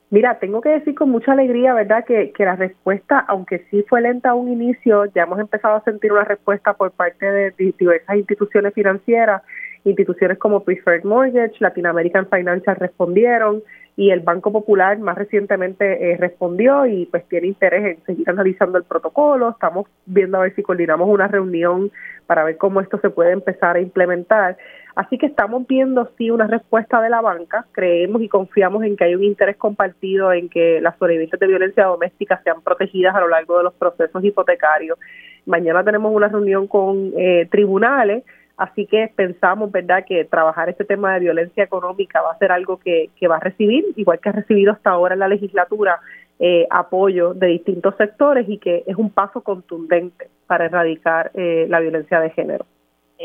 Speaker 6: Mira, tengo que decir con mucha alegría, ¿verdad?, que, que la respuesta, aunque sí fue lenta a un inicio, ya hemos empezado a sentir una respuesta por parte de diversas instituciones financieras, instituciones como Preferred Mortgage, Latin American Financial respondieron, y el Banco Popular más recientemente eh, respondió y pues tiene interés en seguir analizando el protocolo. Estamos viendo a ver si coordinamos una reunión para ver cómo esto se puede empezar a implementar. Así que estamos viendo sí una respuesta de la banca, creemos y confiamos en que hay un interés compartido en que las sobrevivientes de violencia doméstica sean protegidas a lo largo de los procesos hipotecarios. Mañana tenemos una reunión con eh, tribunales Así que pensamos, ¿verdad?, que trabajar este tema de violencia económica va a ser algo que, va a recibir, igual que ha recibido hasta ahora en la legislatura, eh, apoyo de distintos sectores y que es un paso contundente para erradicar eh, la violencia de género.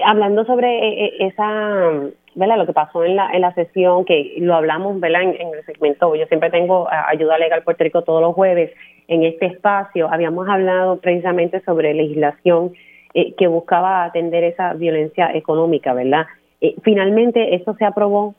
Speaker 1: Hablando sobre eh, esa, ¿verdad? Lo que pasó en la, en la sesión, que lo hablamos, ¿verdad? En, en el segmento, yo siempre tengo ayuda legal Puerto Rico todos los jueves en este espacio. Habíamos hablado precisamente sobre legislación eh, que buscaba atender esa violencia económica, ¿verdad? Eh, finalmente, ¿eso se aprobó?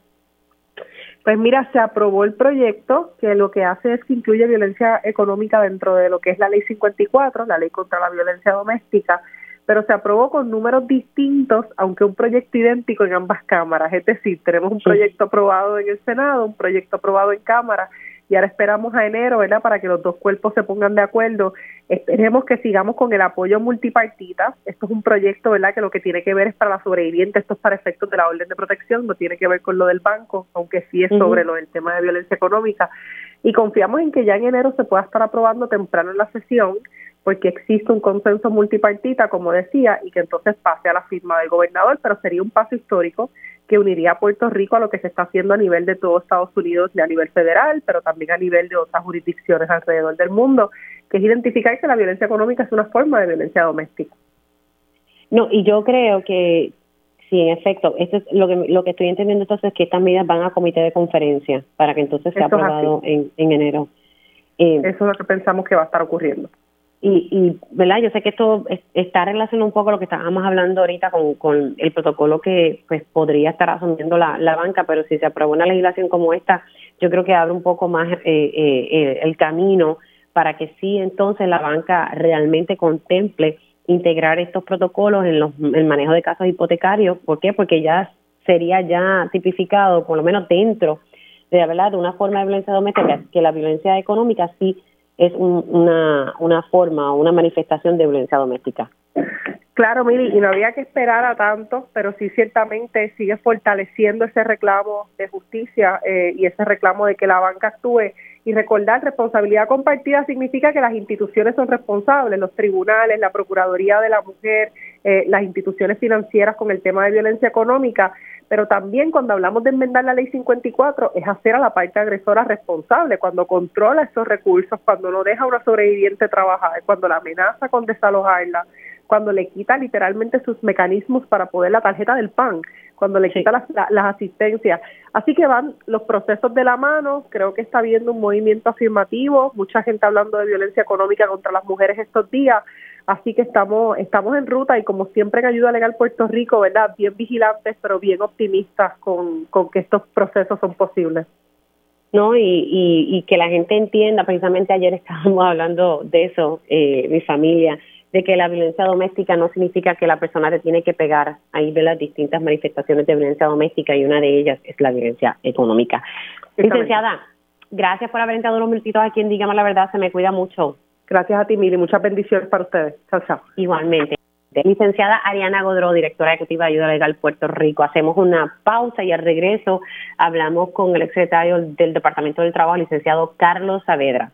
Speaker 6: Pues mira, se aprobó el proyecto que lo que hace es que incluye violencia económica dentro de lo que es la ley 54, la ley contra la violencia doméstica, pero se aprobó con números distintos, aunque un proyecto idéntico en ambas cámaras. Es decir, tenemos un proyecto aprobado en el Senado, un proyecto aprobado en Cámara, y ahora esperamos a enero, ¿verdad? Para que los dos cuerpos se pongan de acuerdo. Esperemos que sigamos con el apoyo multipartita. Esto es un proyecto, ¿verdad? Que lo que tiene que ver es para la sobreviviente, esto es para efectos de la orden de protección, no tiene que ver con lo del banco, aunque sí es sobre lo del tema de violencia económica. Y confiamos en que ya en enero se pueda estar aprobando temprano en la sesión porque existe un consenso multipartita, como decía, y que entonces pase a la firma del gobernador, pero sería un paso histórico que uniría a Puerto Rico a lo que se está haciendo a nivel de todo Estados Unidos y a nivel federal, pero también a nivel de otras jurisdicciones alrededor del mundo, que es identificar que la violencia económica es una forma de violencia doméstica.
Speaker 1: No, y yo creo que sí, en efecto, esto es lo que lo que estoy entendiendo entonces es que estas medidas van a comité de conferencia para que entonces sea aprobado en, en enero.
Speaker 6: Eh, Eso es lo que pensamos que va a estar ocurriendo.
Speaker 1: Y, y, ¿verdad? Yo sé que esto está relacionado un poco a lo que estábamos hablando ahorita con, con el protocolo que pues podría estar asumiendo la, la banca, pero si se aprueba una legislación como esta, yo creo que abre un poco más eh, eh, el camino para que sí entonces la banca realmente contemple integrar estos protocolos en los, el manejo de casos hipotecarios. ¿Por qué? Porque ya sería ya tipificado, por lo menos dentro de, ¿verdad? de una forma de violencia doméstica, que la violencia económica sí es una, una forma, una manifestación de violencia doméstica.
Speaker 6: Claro, Mili, y no había que esperar a tanto, pero sí ciertamente sigue fortaleciendo ese reclamo de justicia eh, y ese reclamo de que la banca actúe. Y recordar, responsabilidad compartida significa que las instituciones son responsables, los tribunales, la Procuraduría de la Mujer, eh, las instituciones financieras con el tema de violencia económica, pero también cuando hablamos de enmendar la ley 54 es hacer a la parte agresora responsable, cuando controla esos recursos, cuando no deja a una sobreviviente trabajar, cuando la amenaza con desalojarla, cuando le quita literalmente sus mecanismos para poder la tarjeta del PAN, cuando le quita las, las asistencias. Así que van los procesos de la mano, creo que está habiendo un movimiento afirmativo, mucha gente hablando de violencia económica contra las mujeres estos días, Así que estamos, estamos en ruta y como siempre en Ayuda Legal Puerto Rico, ¿verdad? Bien vigilantes, pero bien optimistas con, con que estos procesos son posibles.
Speaker 1: No, y, y, y que la gente entienda, precisamente ayer estábamos hablando de eso, eh, mi familia, de que la violencia doméstica no significa que la persona te tiene que pegar. Hay de las distintas manifestaciones de violencia doméstica y una de ellas es la violencia económica. Licenciada, gracias por haber entrado unos minutitos aquí en Dígame la Verdad, se me cuida mucho.
Speaker 6: Gracias a ti, Mili. Muchas bendiciones para ustedes. Chao, chao.
Speaker 1: Igualmente. Licenciada Ariana Godró, directora ejecutiva de Ayuda Legal Puerto Rico. Hacemos una pausa y al regreso hablamos con el exsecretario del Departamento del Trabajo, licenciado Carlos Saavedra.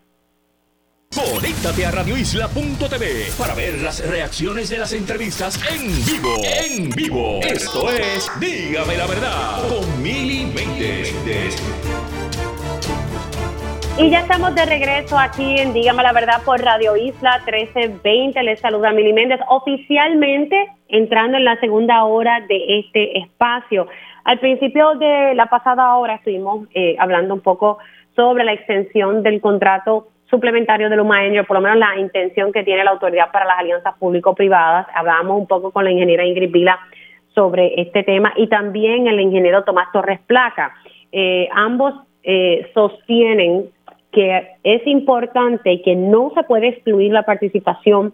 Speaker 4: Conéctate a radioisla.tv para ver las reacciones de las entrevistas en vivo. En vivo. Esto es Dígame la verdad con Mili
Speaker 1: y ya estamos de regreso aquí en Dígame la Verdad por Radio Isla 1320. Les saluda Mili Méndez, oficialmente entrando en la segunda hora de este espacio. Al principio de la pasada hora estuvimos eh, hablando un poco sobre la extensión del contrato suplementario de Luma Energy, por lo menos la intención que tiene la Autoridad para las Alianzas Público-Privadas. Hablábamos un poco con la ingeniera Ingrid Vila sobre este tema y también el ingeniero Tomás Torres Placa. Eh, ambos eh, sostienen que es importante y que no se puede excluir la participación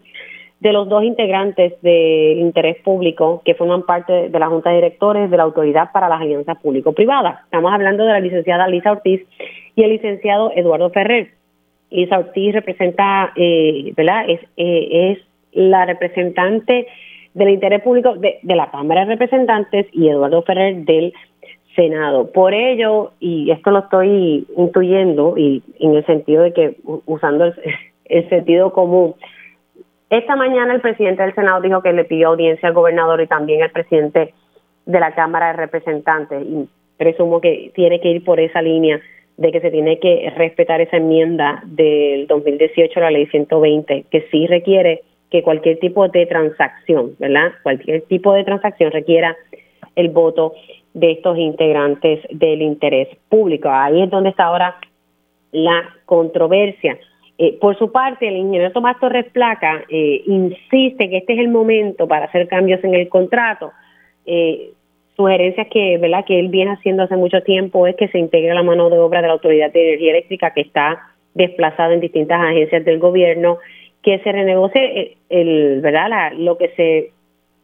Speaker 1: de los dos integrantes del interés público que forman parte de la Junta de Directores de la Autoridad para las Alianzas Público-Privadas. Estamos hablando de la licenciada Lisa Ortiz y el licenciado Eduardo Ferrer. Lisa Ortiz representa, eh, ¿verdad? Es, eh, es la representante del interés público de, de la Cámara de Representantes y Eduardo Ferrer del Senado. Por ello, y esto lo estoy intuyendo, y en el sentido de que usando el, sentido común, esta mañana el presidente del Senado dijo que le pidió audiencia al gobernador y también al presidente de la Cámara de Representantes, y presumo que tiene que ir por esa línea de que se tiene que respetar esa enmienda del 2018 a la ley 120, que sí requiere que cualquier tipo de transacción, ¿verdad? Cualquier tipo de transacción requiera el voto de estos integrantes del interés público. Ahí es donde está ahora la controversia. Eh, por su parte, el ingeniero Tomás Torres Placa eh, insiste que este es el momento para hacer cambios en el contrato. Eh, sugerencias que, ¿verdad? que él viene haciendo hace mucho tiempo es que se integre la mano de obra de la Autoridad de Energía Eléctrica que está desplazada en distintas agencias del gobierno, que se renegocie el, ¿verdad? lo que se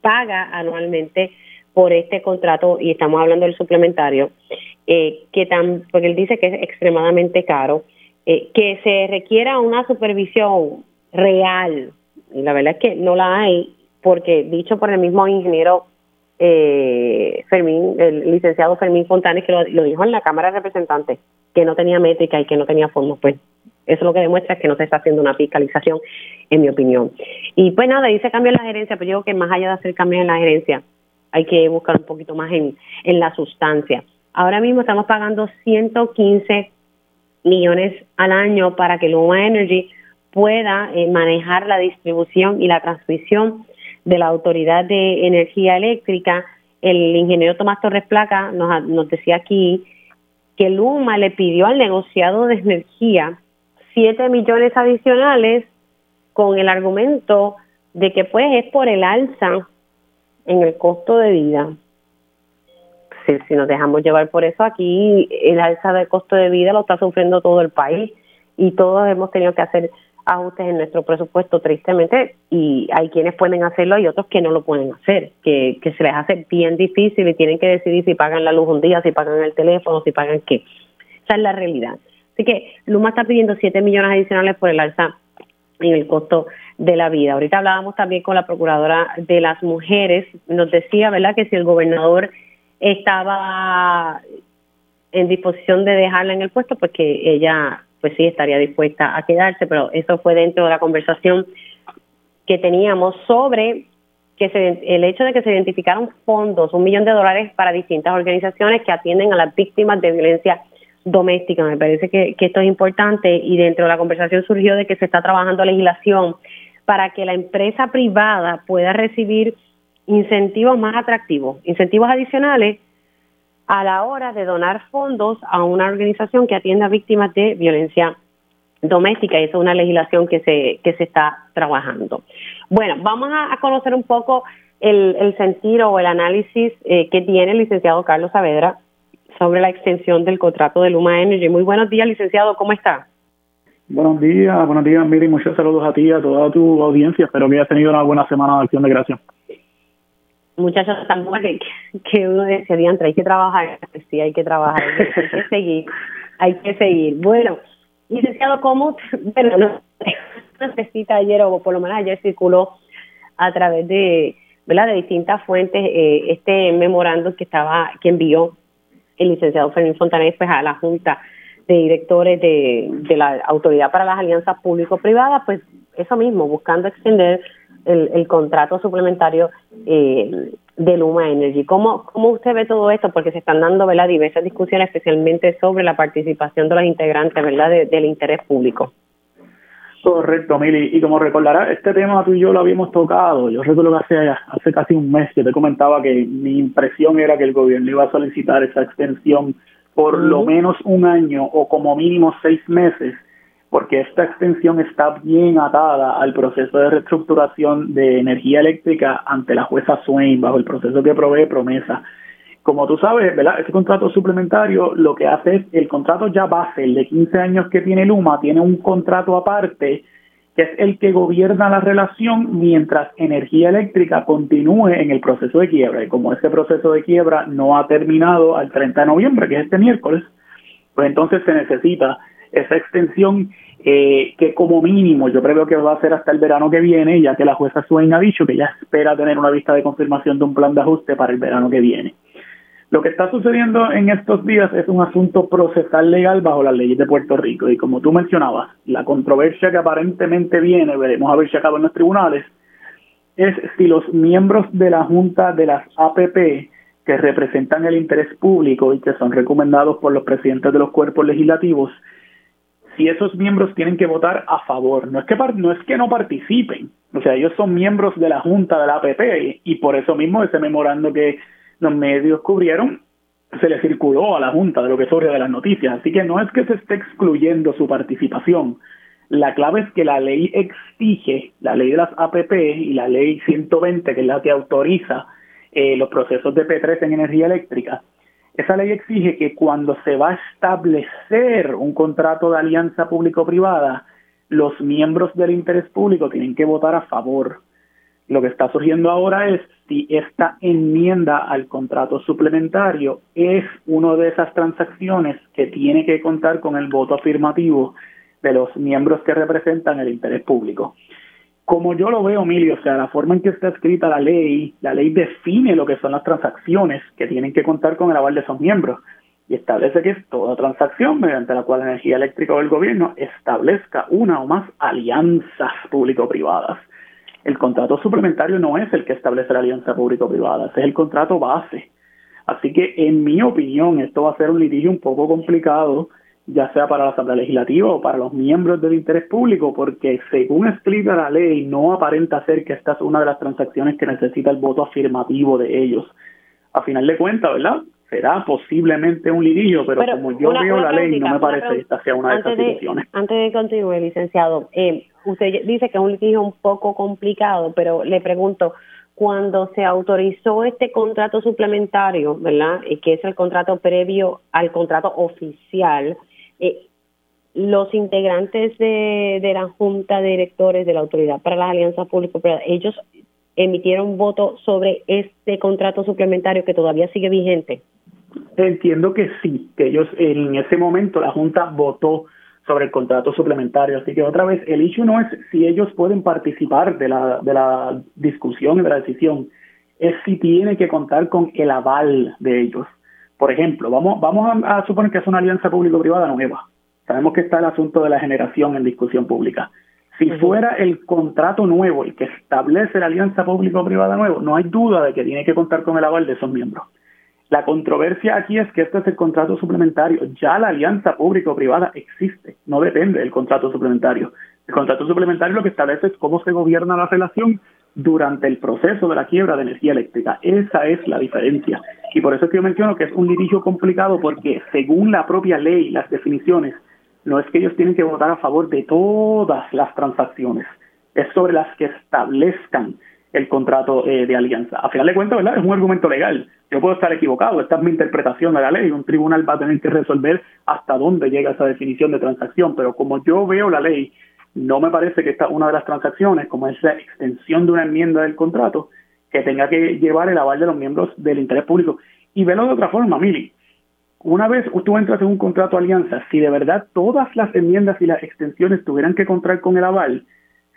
Speaker 1: paga anualmente por este contrato, y estamos hablando del suplementario, eh, que tan, porque él dice que es extremadamente caro, eh, que se requiera una supervisión real, y la verdad es que no la hay, porque dicho por el mismo ingeniero eh, Fermín, el licenciado Fermín Fontanes, que lo, dijo en la Cámara de Representantes, que no tenía métrica y que no tenía fondos, pues eso lo que demuestra es que no se está haciendo una fiscalización, en mi opinión. Y pues nada, dice cambio en la gerencia, pero yo creo que más allá de hacer cambios en la gerencia, hay que buscar un poquito más en, en la sustancia. Ahora mismo estamos pagando 115 millones al año para que Luma Energy pueda eh, manejar la distribución y la transmisión de la Autoridad de Energía Eléctrica. El ingeniero Tomás Torres Placa nos, nos decía aquí que Luma le pidió al negociado de energía 7 millones adicionales con el argumento de que pues es por el alza en el costo de vida. Si, si nos dejamos llevar por eso, aquí el alza del costo de vida lo está sufriendo todo el país y todos hemos tenido que hacer ajustes en nuestro presupuesto tristemente y hay quienes pueden hacerlo y otros que no lo pueden hacer, que, que se les hace bien difícil y tienen que decidir si pagan la luz un día, si pagan el teléfono, si pagan qué. Esa es la realidad. Así que Luma está pidiendo 7 millones adicionales por el alza en el costo de la vida. Ahorita hablábamos también con la procuradora de las mujeres, nos decía, ¿verdad?, que si el gobernador estaba en disposición de dejarla en el puesto, pues que ella, pues sí, estaría dispuesta a quedarse, pero eso fue dentro de la conversación que teníamos sobre que se, el hecho de que se identificaron fondos, un millón de dólares para distintas organizaciones que atienden a las víctimas de violencia doméstica. Me parece que, esto es importante y dentro de la conversación surgió de que se está trabajando legislación para que la empresa privada pueda recibir incentivos más atractivos, incentivos adicionales a la hora de donar fondos a una organización que atienda a víctimas de violencia doméstica y esa es una legislación que se que se está trabajando. Bueno, vamos a, conocer un poco el, el sentir o el análisis eh, que tiene el licenciado Carlos Saavedra sobre la extensión del contrato de Luma Energy. Muy buenos días, licenciado, ¿cómo está?
Speaker 7: Buenos días, buenos días, Miri, muchos saludos a ti y a toda tu audiencia. Espero que hayas tenido una buena semana de acción de gracia.
Speaker 1: Muchachos, que, que uno decía, hay que trabajar, sí, hay que trabajar, hay que seguir, hay que seguir. Bueno, licenciado, ¿cómo? Bueno, no, necesita ayer, o por lo menos ayer circuló a través de, ¿verdad? de distintas fuentes eh, este memorando que estaba, que envió el licenciado Fermín Fontanés pues, a la Junta de Directores de, de la Autoridad para las Alianzas Público-Privadas, pues eso mismo, buscando extender el, el contrato suplementario eh, de Luma Energy. ¿Cómo, ¿Cómo usted ve todo esto? Porque se están dando ¿verdad? diversas discusiones, especialmente sobre la participación de los integrantes ¿verdad? del interés público.
Speaker 7: Correcto, Mili. Y como recordará, este tema tú y yo lo habíamos tocado. Yo recuerdo que hace, hace casi un mes yo te comentaba que mi impresión era que el gobierno iba a solicitar esa extensión por lo menos un año o como mínimo seis meses, porque esta extensión está bien atada al proceso de reestructuración de energía eléctrica ante la jueza Swain bajo el proceso que provee promesa como tú sabes, ¿verdad? Ese contrato suplementario lo que hace es el contrato ya base, el de 15 años que tiene Luma, tiene un contrato aparte que es el que gobierna la relación mientras energía eléctrica continúe en el proceso de quiebra. Y como ese proceso de quiebra no ha terminado al 30 de noviembre, que es este miércoles, pues entonces se necesita esa extensión eh, que como mínimo yo creo que va a ser hasta el verano que viene, ya que la jueza Swain ha dicho que ya espera tener una vista de confirmación de un plan de ajuste para el verano que viene. Lo que está sucediendo en estos días es un asunto procesal legal bajo las leyes de Puerto Rico y como tú mencionabas, la controversia que aparentemente viene, veremos a ver si acaba en los tribunales, es si los miembros de la Junta de las APP que representan el interés público y que son recomendados por los presidentes de los cuerpos legislativos, si esos miembros tienen que votar a favor. No es que no es que no participen, o sea, ellos son miembros de la Junta de la APP y, y por eso mismo ese memorando que los medios cubrieron, se le circuló a la Junta de lo que sobre de las noticias. Así que no es que se esté excluyendo su participación. La clave es que la ley exige, la ley de las APP y la ley 120, que es la que autoriza eh, los procesos de P3 en energía eléctrica, esa ley exige que cuando se va a establecer un contrato de alianza público-privada, los miembros del interés público tienen que votar a favor. Lo que está surgiendo ahora es si esta enmienda al contrato suplementario es una de esas transacciones que tiene que contar con el voto afirmativo de los miembros que representan el interés público. Como yo lo veo, Emilio, o sea, la forma en que está escrita la ley, la ley define lo que son las transacciones que tienen que contar con el aval de esos miembros y establece que es toda transacción mediante la cual la energía eléctrica o el gobierno establezca una o más alianzas público-privadas. El contrato suplementario no es el que establece la alianza público-privada, ese es el contrato base. Así que, en mi opinión, esto va a ser un litigio un poco complicado ya sea para la Asamblea Legislativa o para los miembros del interés público, porque según explica la ley, no aparenta ser que esta es una de las transacciones que necesita el voto afirmativo de ellos. A final de cuentas, ¿verdad? Será posiblemente un litigio, pero, como yo veo la ley, no me parece que esta sea una de esas situaciones.
Speaker 1: Antes de continuar, licenciado, eh, usted dice que es un litigio un poco complicado, pero le pregunto, cuando se autorizó este contrato suplementario, ¿verdad? Y que es el contrato previo al contrato oficial, eh, los integrantes de, de, la Junta de Directores de la Autoridad para las Alianzas Público-Privadas, ellos emitieron voto sobre este contrato suplementario que todavía sigue vigente.
Speaker 7: Entiendo que sí, que ellos en ese momento la Junta votó sobre el contrato suplementario. Así que otra vez, el issue no es si ellos pueden participar de la, de la discusión y de la decisión, es si tiene que contar con el aval de ellos. Por ejemplo, vamos, vamos a, suponer que es una alianza público-privada nueva. Sabemos que está el asunto de la generación en discusión pública. Si fuera el contrato nuevo el que establece la alianza público-privada nuevo, no hay duda de que tiene que contar con el aval de esos miembros. La controversia aquí es que este es el contrato suplementario. Ya la alianza público-privada existe, no depende del contrato suplementario. El contrato suplementario lo que establece es cómo se gobierna la relación durante el proceso de la quiebra de energía eléctrica. Esa es la diferencia. Y por eso es que yo menciono que es un litigio complicado porque según la propia ley, las definiciones, no es que ellos tienen que votar a favor de todas las transacciones, es sobre las que establezcan el contrato eh, de alianza. A final de cuentas, ¿verdad? Es un argumento legal. Yo puedo estar equivocado, esta es mi interpretación de la ley. Un tribunal va a tener que resolver hasta dónde llega esa definición de transacción, pero como yo veo la ley, no me parece que esta una de las transacciones, como es la extensión de una enmienda del contrato, que tenga que llevar el aval de los miembros del interés público. Y verlo de otra forma, Mili. Una vez tú entras en un contrato de alianza, si de verdad todas las enmiendas y las extensiones tuvieran que contraer con el aval,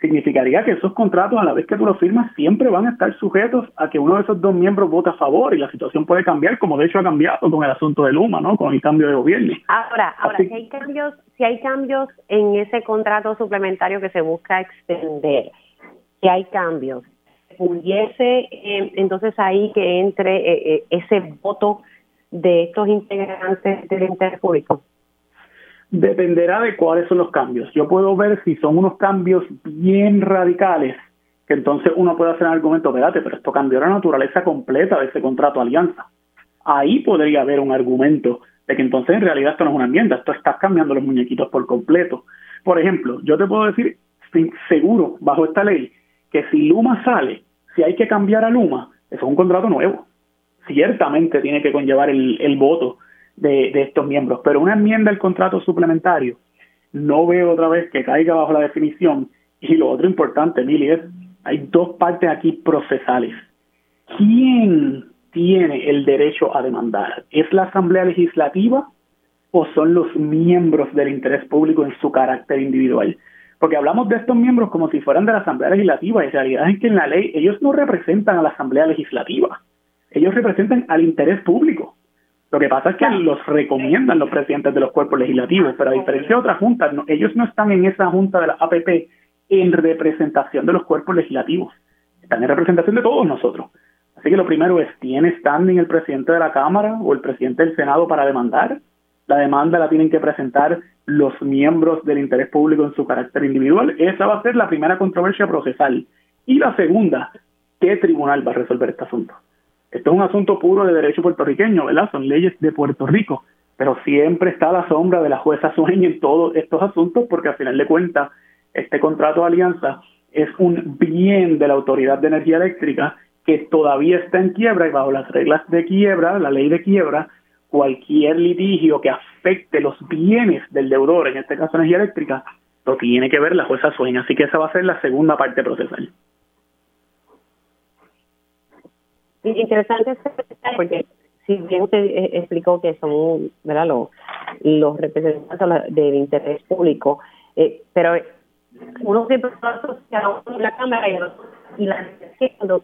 Speaker 7: significaría que esos contratos, a la vez que tú los firmas, siempre van a estar sujetos a que uno de esos dos miembros vote a favor y la situación puede cambiar, como de hecho ha cambiado con el asunto de Luma, ¿no? Con el cambio de gobierno.
Speaker 1: Ahora, ahora si hay cambios, si hay cambios en ese contrato suplementario que se busca extender, si hay cambios, pudiese eh, entonces ahí que entre eh, eh, ese voto de estos integrantes del interés público.
Speaker 7: Dependerá de cuáles son los cambios. Yo puedo ver si son unos cambios bien radicales, que entonces uno puede hacer un argumento, espérate, pero esto cambió la naturaleza completa de ese contrato alianza. Ahí podría haber un argumento de que entonces en realidad esto no es una enmienda, esto está cambiando los muñequitos por completo. Por ejemplo, yo te puedo decir seguro, bajo esta ley, que si Luma sale, si hay que cambiar a Luma, eso es un contrato nuevo. Ciertamente tiene que conllevar el, el voto de, estos miembros. Pero una enmienda al contrato suplementario, no veo otra vez que caiga bajo la definición. Y lo otro importante, Mili, es, hay dos partes aquí procesales. ¿Quién tiene el derecho a demandar? ¿Es la Asamblea Legislativa o son los miembros del interés público en su carácter individual? Porque hablamos de estos miembros como si fueran de la Asamblea Legislativa y en realidad es que en la ley ellos no representan a la Asamblea Legislativa, ellos representan al interés público. Lo que pasa es que los recomiendan los presidentes de los cuerpos legislativos, pero a diferencia de otras juntas, ellos no están en esa junta de la APP en representación de los cuerpos legislativos, están en representación de todos nosotros. Así que lo primero es, ¿tiene standing el presidente de la Cámara o el presidente del Senado para demandar? La demanda la tienen que presentar los miembros del interés público en su carácter individual. Esa va a ser la primera controversia procesal. Y la segunda, ¿qué tribunal va a resolver este asunto? Esto es un asunto puro de derecho puertorriqueño, ¿verdad? Son leyes de Puerto Rico, pero siempre está la sombra de la jueza Sueña en todos estos asuntos porque al final de cuentas este contrato de alianza es un bien de la Autoridad de Energía Eléctrica que todavía está en quiebra y bajo las reglas de quiebra, la ley de quiebra, cualquier litigio que afecte los bienes del deudor, en este caso energía eléctrica, lo tiene que ver la jueza Sueña. Así que esa va a ser la segunda parte procesal.
Speaker 1: Interesante porque si bien usted explicó que son ¿verdad? Los, los representantes del interés público, Eh, pero uno siempre asocia a la cámara y, y la cuando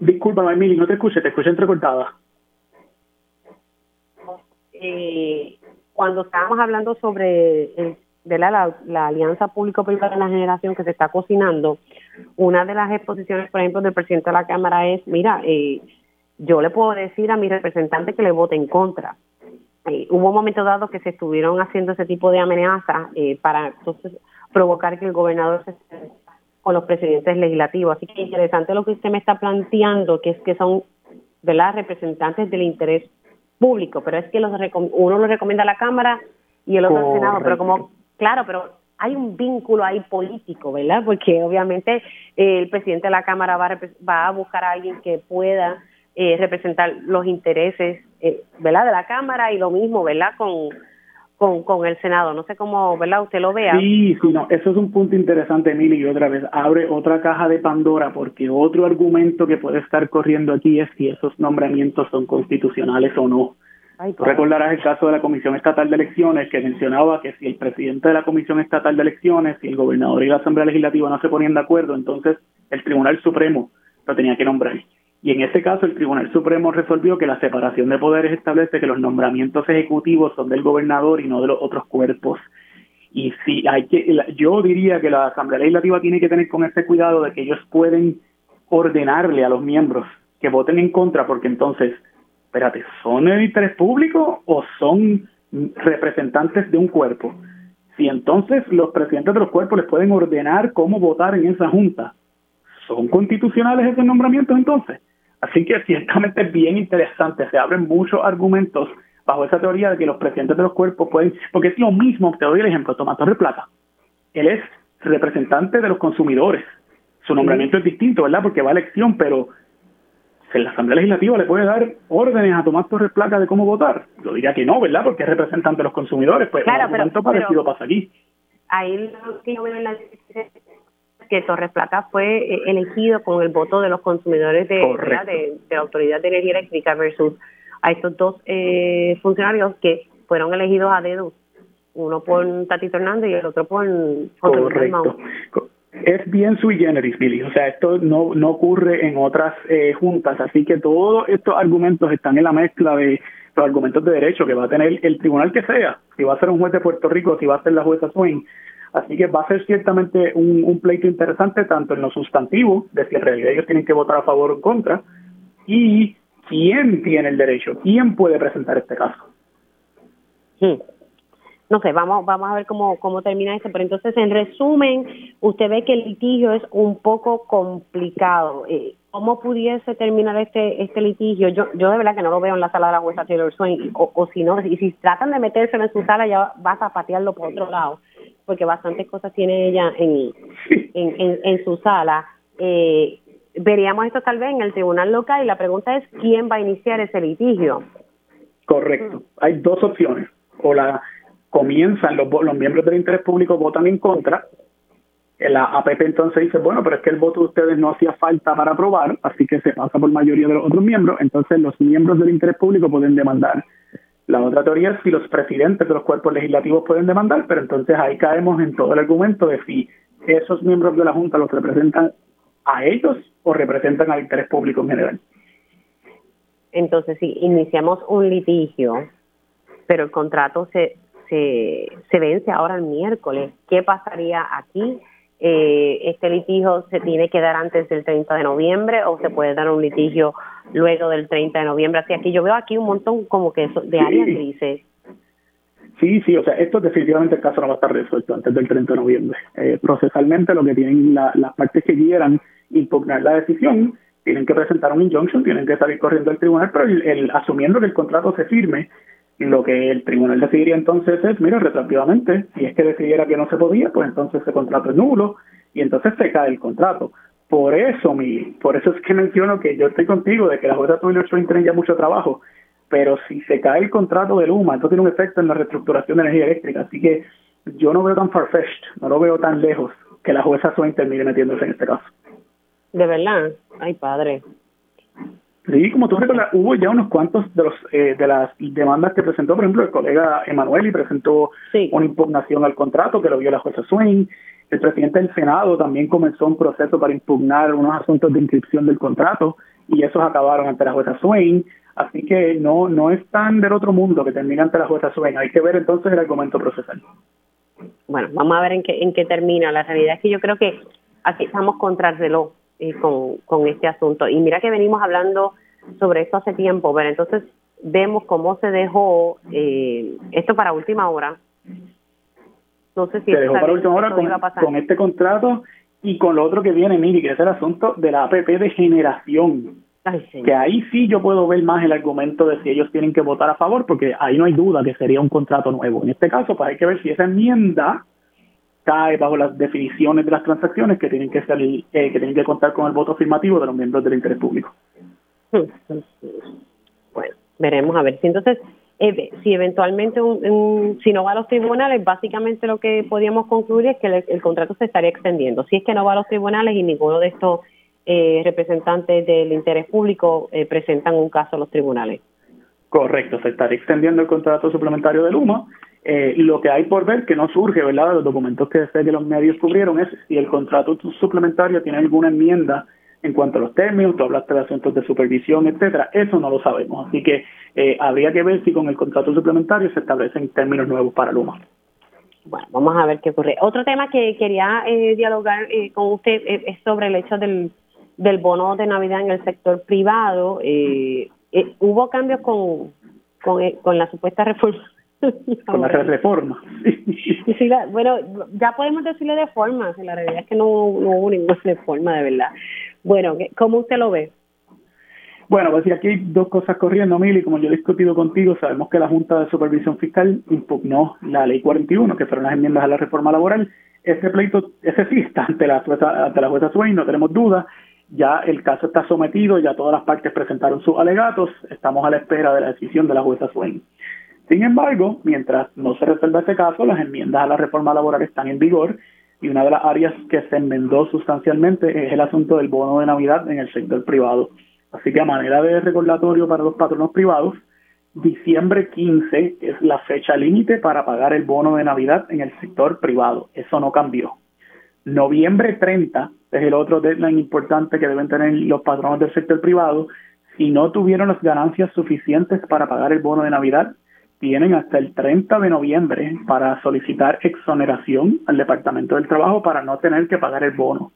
Speaker 7: Disculpa, Emily, no te escuché, te escuché entrecortada.
Speaker 1: Eh, cuando estábamos hablando sobre el, de la, alianza público-privada de la generación que se está cocinando, una de las exposiciones, por ejemplo, del presidente de la Cámara es, mira, eh, yo le puedo decir a mi representante que le vote en contra. Eh, hubo un momento dado que se estuvieron haciendo ese tipo de amenazas eh, para entonces provocar que el gobernador se con los presidentes legislativos. Así que interesante lo que usted me está planteando, que es que son ¿verdad? representantes del interés público, pero es que los uno lo recomienda a la Cámara y el otro al Senado, pero como, claro, pero hay un vínculo ahí político, ¿verdad? Porque obviamente eh, el presidente de la Cámara va a, va a buscar a alguien que pueda eh, representar los intereses, eh, ¿verdad? De la Cámara y lo mismo, ¿verdad? Con con, con el Senado. No sé cómo, ¿verdad? Usted lo vea.
Speaker 7: Sí, sí, no, eso es un punto interesante, Emily, y otra vez abre otra caja de Pandora, porque otro argumento que puede estar corriendo aquí es si esos nombramientos son constitucionales o no. recordarás el caso de la Comisión Estatal de Elecciones que mencionaba que si el presidente de la Comisión Estatal de Elecciones, si el gobernador y la Asamblea Legislativa no se ponían de acuerdo, entonces el Tribunal Supremo lo tenía que nombrar. Y en este caso el Tribunal Supremo resolvió que la separación de poderes establece que los nombramientos ejecutivos son del gobernador y no de los otros cuerpos. Y si hay que, yo diría que la Asamblea Legislativa tiene que tener con ese cuidado de que ellos pueden ordenarle a los miembros que voten en contra, porque entonces, espérate, ¿son el interés público o son representantes de un cuerpo? Si entonces los presidentes de los cuerpos les pueden ordenar cómo votar en esa junta, ¿son constitucionales esos nombramientos entonces? Así que ciertamente es bien interesante, se abren muchos argumentos bajo esa teoría de que los presidentes de los cuerpos pueden, porque es lo mismo, te doy el ejemplo, Tomás Torres Plata, él es representante de los consumidores, su nombramiento es distinto, ¿verdad? Porque va a elección, pero la Asamblea Legislativa le puede dar órdenes a Tomás Torres Plata de cómo votar. Yo diría que no, ¿verdad? Porque es representante de los consumidores, pues
Speaker 1: claro,
Speaker 7: un parecido pasa aquí.
Speaker 1: Ahí lo que yo veo en la que Torres Plata fue eh, elegido con el voto de los consumidores de, de, la Autoridad de Energía Eléctrica versus a estos dos eh, funcionarios que fueron elegidos a dedo, uno por Tatito Hernández y el otro por
Speaker 7: Correcto. Es bien sui generis, Billy. O sea, esto no, no ocurre en otras eh, juntas. Así que todos estos argumentos están en la mezcla de los argumentos de derecho que va a tener el tribunal que sea. Si va a ser un juez de Puerto Rico, si va a ser la jueza Swain, Así que va a ser ciertamente un, pleito interesante tanto en lo sustantivo, de si en realidad ellos tienen que votar a favor o en contra, y quién tiene el derecho, quién puede presentar este caso.
Speaker 1: Hmm. No sé, vamos, a ver cómo, termina esto, pero entonces en resumen, usted ve que el litigio es un poco complicado. Eh, ¿Cómo pudiese terminar este este litigio? Yo yo de verdad que no lo veo en la sala de la jueza Taylor Swain, o, o si no, y si tratan de metérselo en su sala ya vas a patearlo por otro lado porque bastantes cosas tiene ella en, en, en, su sala. Eh, veríamos esto tal vez en el tribunal local y la pregunta es quién va a iniciar ese litigio.
Speaker 7: Correcto. Hay dos opciones. O la comienzan los, los miembros del interés público votan en contra. La APP entonces dice, bueno, pero es que el voto de ustedes no hacía falta para aprobar, así que se pasa por mayoría de los otros miembros. Entonces los miembros del interés público pueden demandar la otra teoría es si los presidentes de los cuerpos legislativos pueden demandar, pero entonces ahí caemos en todo el argumento de si esos miembros de la Junta los representan a ellos o representan al interés público en general.
Speaker 1: Entonces, si iniciamos un litigio, pero el contrato se, se, se vence ahora el miércoles, ¿qué pasaría aquí? Eh, este litigio se tiene que dar antes del 30 de noviembre o se puede dar un litigio luego del 30 de noviembre. Así que yo veo aquí un montón como que de áreas grises.
Speaker 7: Sí, sí, o sea, esto definitivamente el caso no va a estar resuelto antes del 30 de noviembre. Eh, procesalmente lo que tienen las partes que quieran impugnar la decisión tienen que presentar un injunction, tienen que salir corriendo al tribunal, pero el, asumiendo que el contrato se firme, lo que el tribunal decidiría entonces es, mira, retroactivamente, si es que decidiera que no se podía, pues entonces ese contrato es nulo y entonces se cae el contrato. Por eso, mi, por eso es que menciono que yo estoy contigo de que la jueza Swain tiene ya mucho trabajo, pero si se cae el contrato de Luma, esto tiene un efecto en la reestructuración de energía eléctrica, así que yo no veo tan farfetched, no lo veo tan lejos que la jueza Swain termine metiéndose en este caso.
Speaker 1: De verdad. Ay, padre.
Speaker 7: Sí, como tú recuerdas, hubo ya unos cuantos de los eh, de las demandas que presentó, por ejemplo, el colega Emanuel y presentó una impugnación al contrato que lo vio la jueza Swain. El presidente del Senado también comenzó un proceso para impugnar unos asuntos de inscripción del contrato y esos acabaron ante la jueza Swain. Así que no no es tan del otro mundo que termina ante la jueza Swain. Hay que ver entonces el argumento procesal.
Speaker 1: Bueno, vamos a ver en qué en qué termina. La realidad es que yo creo que aquí estamos contra el reloj eh, con, con este asunto. Y mira que venimos hablando sobre esto hace tiempo, pero entonces vemos cómo se dejó eh, esto para última hora.
Speaker 7: No sé si se dejó para última hora con, este contrato y con lo otro que viene, Miri, que es el asunto de la APP de generación. que ahí sí yo puedo ver más el argumento de si ellos tienen que votar a favor, porque ahí no hay duda que sería un contrato nuevo. En este caso, pues hay que ver si esa enmienda cae bajo las definiciones de las transacciones que tienen que salir, eh, que tienen que contar con el voto afirmativo de los miembros del interés público.
Speaker 1: Bueno, veremos a ver si entonces eh, si eventualmente un, si no va a los tribunales, básicamente lo que podríamos concluir es que el, contrato se estaría extendiendo. Si es que no va a los tribunales y ninguno de estos eh, representantes del interés público presentan un caso a los tribunales.
Speaker 7: Correcto, se estaría extendiendo el contrato suplementario de Luma eh, lo que hay por ver, que no surge, ¿verdad?, de los documentos que sé que los medios cubrieron, es si el contrato suplementario tiene alguna enmienda en cuanto a los términos, tú hablaste de asuntos de supervisión, etcétera, eso no lo sabemos. Así que eh, habría que ver si con el contrato suplementario se establecen términos nuevos para Luma.
Speaker 1: Bueno, vamos a ver qué ocurre. Otro tema que quería eh, dialogar eh, con usted es sobre el hecho del, del bono de Navidad en el sector privado. hubo cambios con, con, con la supuesta reforma
Speaker 7: con la reforma.
Speaker 1: bueno, ya podemos decirle de forma, la realidad es que no, no hubo ninguna reforma de verdad. Bueno, ¿cómo usted lo ve?
Speaker 7: Bueno, pues aquí hay dos cosas corriendo, Mili. Como yo he discutido contigo, sabemos que la Junta de Supervisión Fiscal impugnó la Ley 41, que fueron las enmiendas a la reforma laboral. Ese pleito, ese sí está ante la jueza, ante la jueza Swain, no tenemos duda. Ya el caso está sometido, ya todas las partes presentaron sus alegatos. Estamos a la espera de la decisión de la jueza Swain. Sin embargo, mientras no se resuelva ese caso, las enmiendas a la reforma laboral están en vigor y una de las áreas que se enmendó sustancialmente es el asunto del bono de Navidad en el sector privado. Así que a manera de recordatorio para los patronos privados, diciembre 15 es la fecha límite para pagar el bono de Navidad en el sector privado. Eso no cambió. Noviembre 30 es el otro deadline importante que deben tener los patronos del sector privado si no tuvieron las ganancias suficientes para pagar el bono de Navidad tienen hasta el 30 de noviembre para solicitar exoneración al Departamento del Trabajo para no tener que pagar el bono.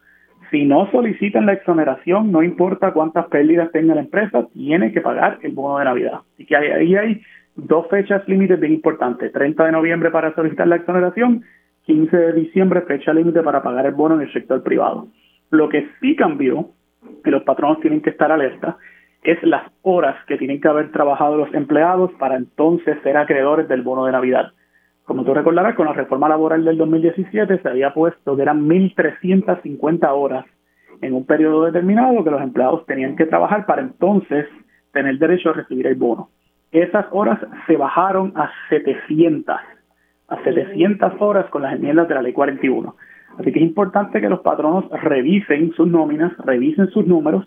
Speaker 7: Si no solicitan la exoneración, no importa cuántas pérdidas tenga la empresa, tiene que pagar el bono de Navidad. Así que ahí hay dos fechas límites bien importantes. 30 de noviembre para solicitar la exoneración, 15 de diciembre fecha límite para pagar el bono en el sector privado. Lo que sí cambió, que los patronos tienen que estar alerta, es las horas que tienen que haber trabajado los empleados para entonces ser acreedores del bono de Navidad. Como tú recordarás, con la reforma laboral del 2017 se había puesto que eran 1.350 horas en un periodo determinado que los empleados tenían que trabajar para entonces tener derecho a recibir el bono. Esas horas se bajaron a 700, a 700 horas con las enmiendas de la ley 41. Así que es importante que los patronos revisen sus nóminas, revisen sus números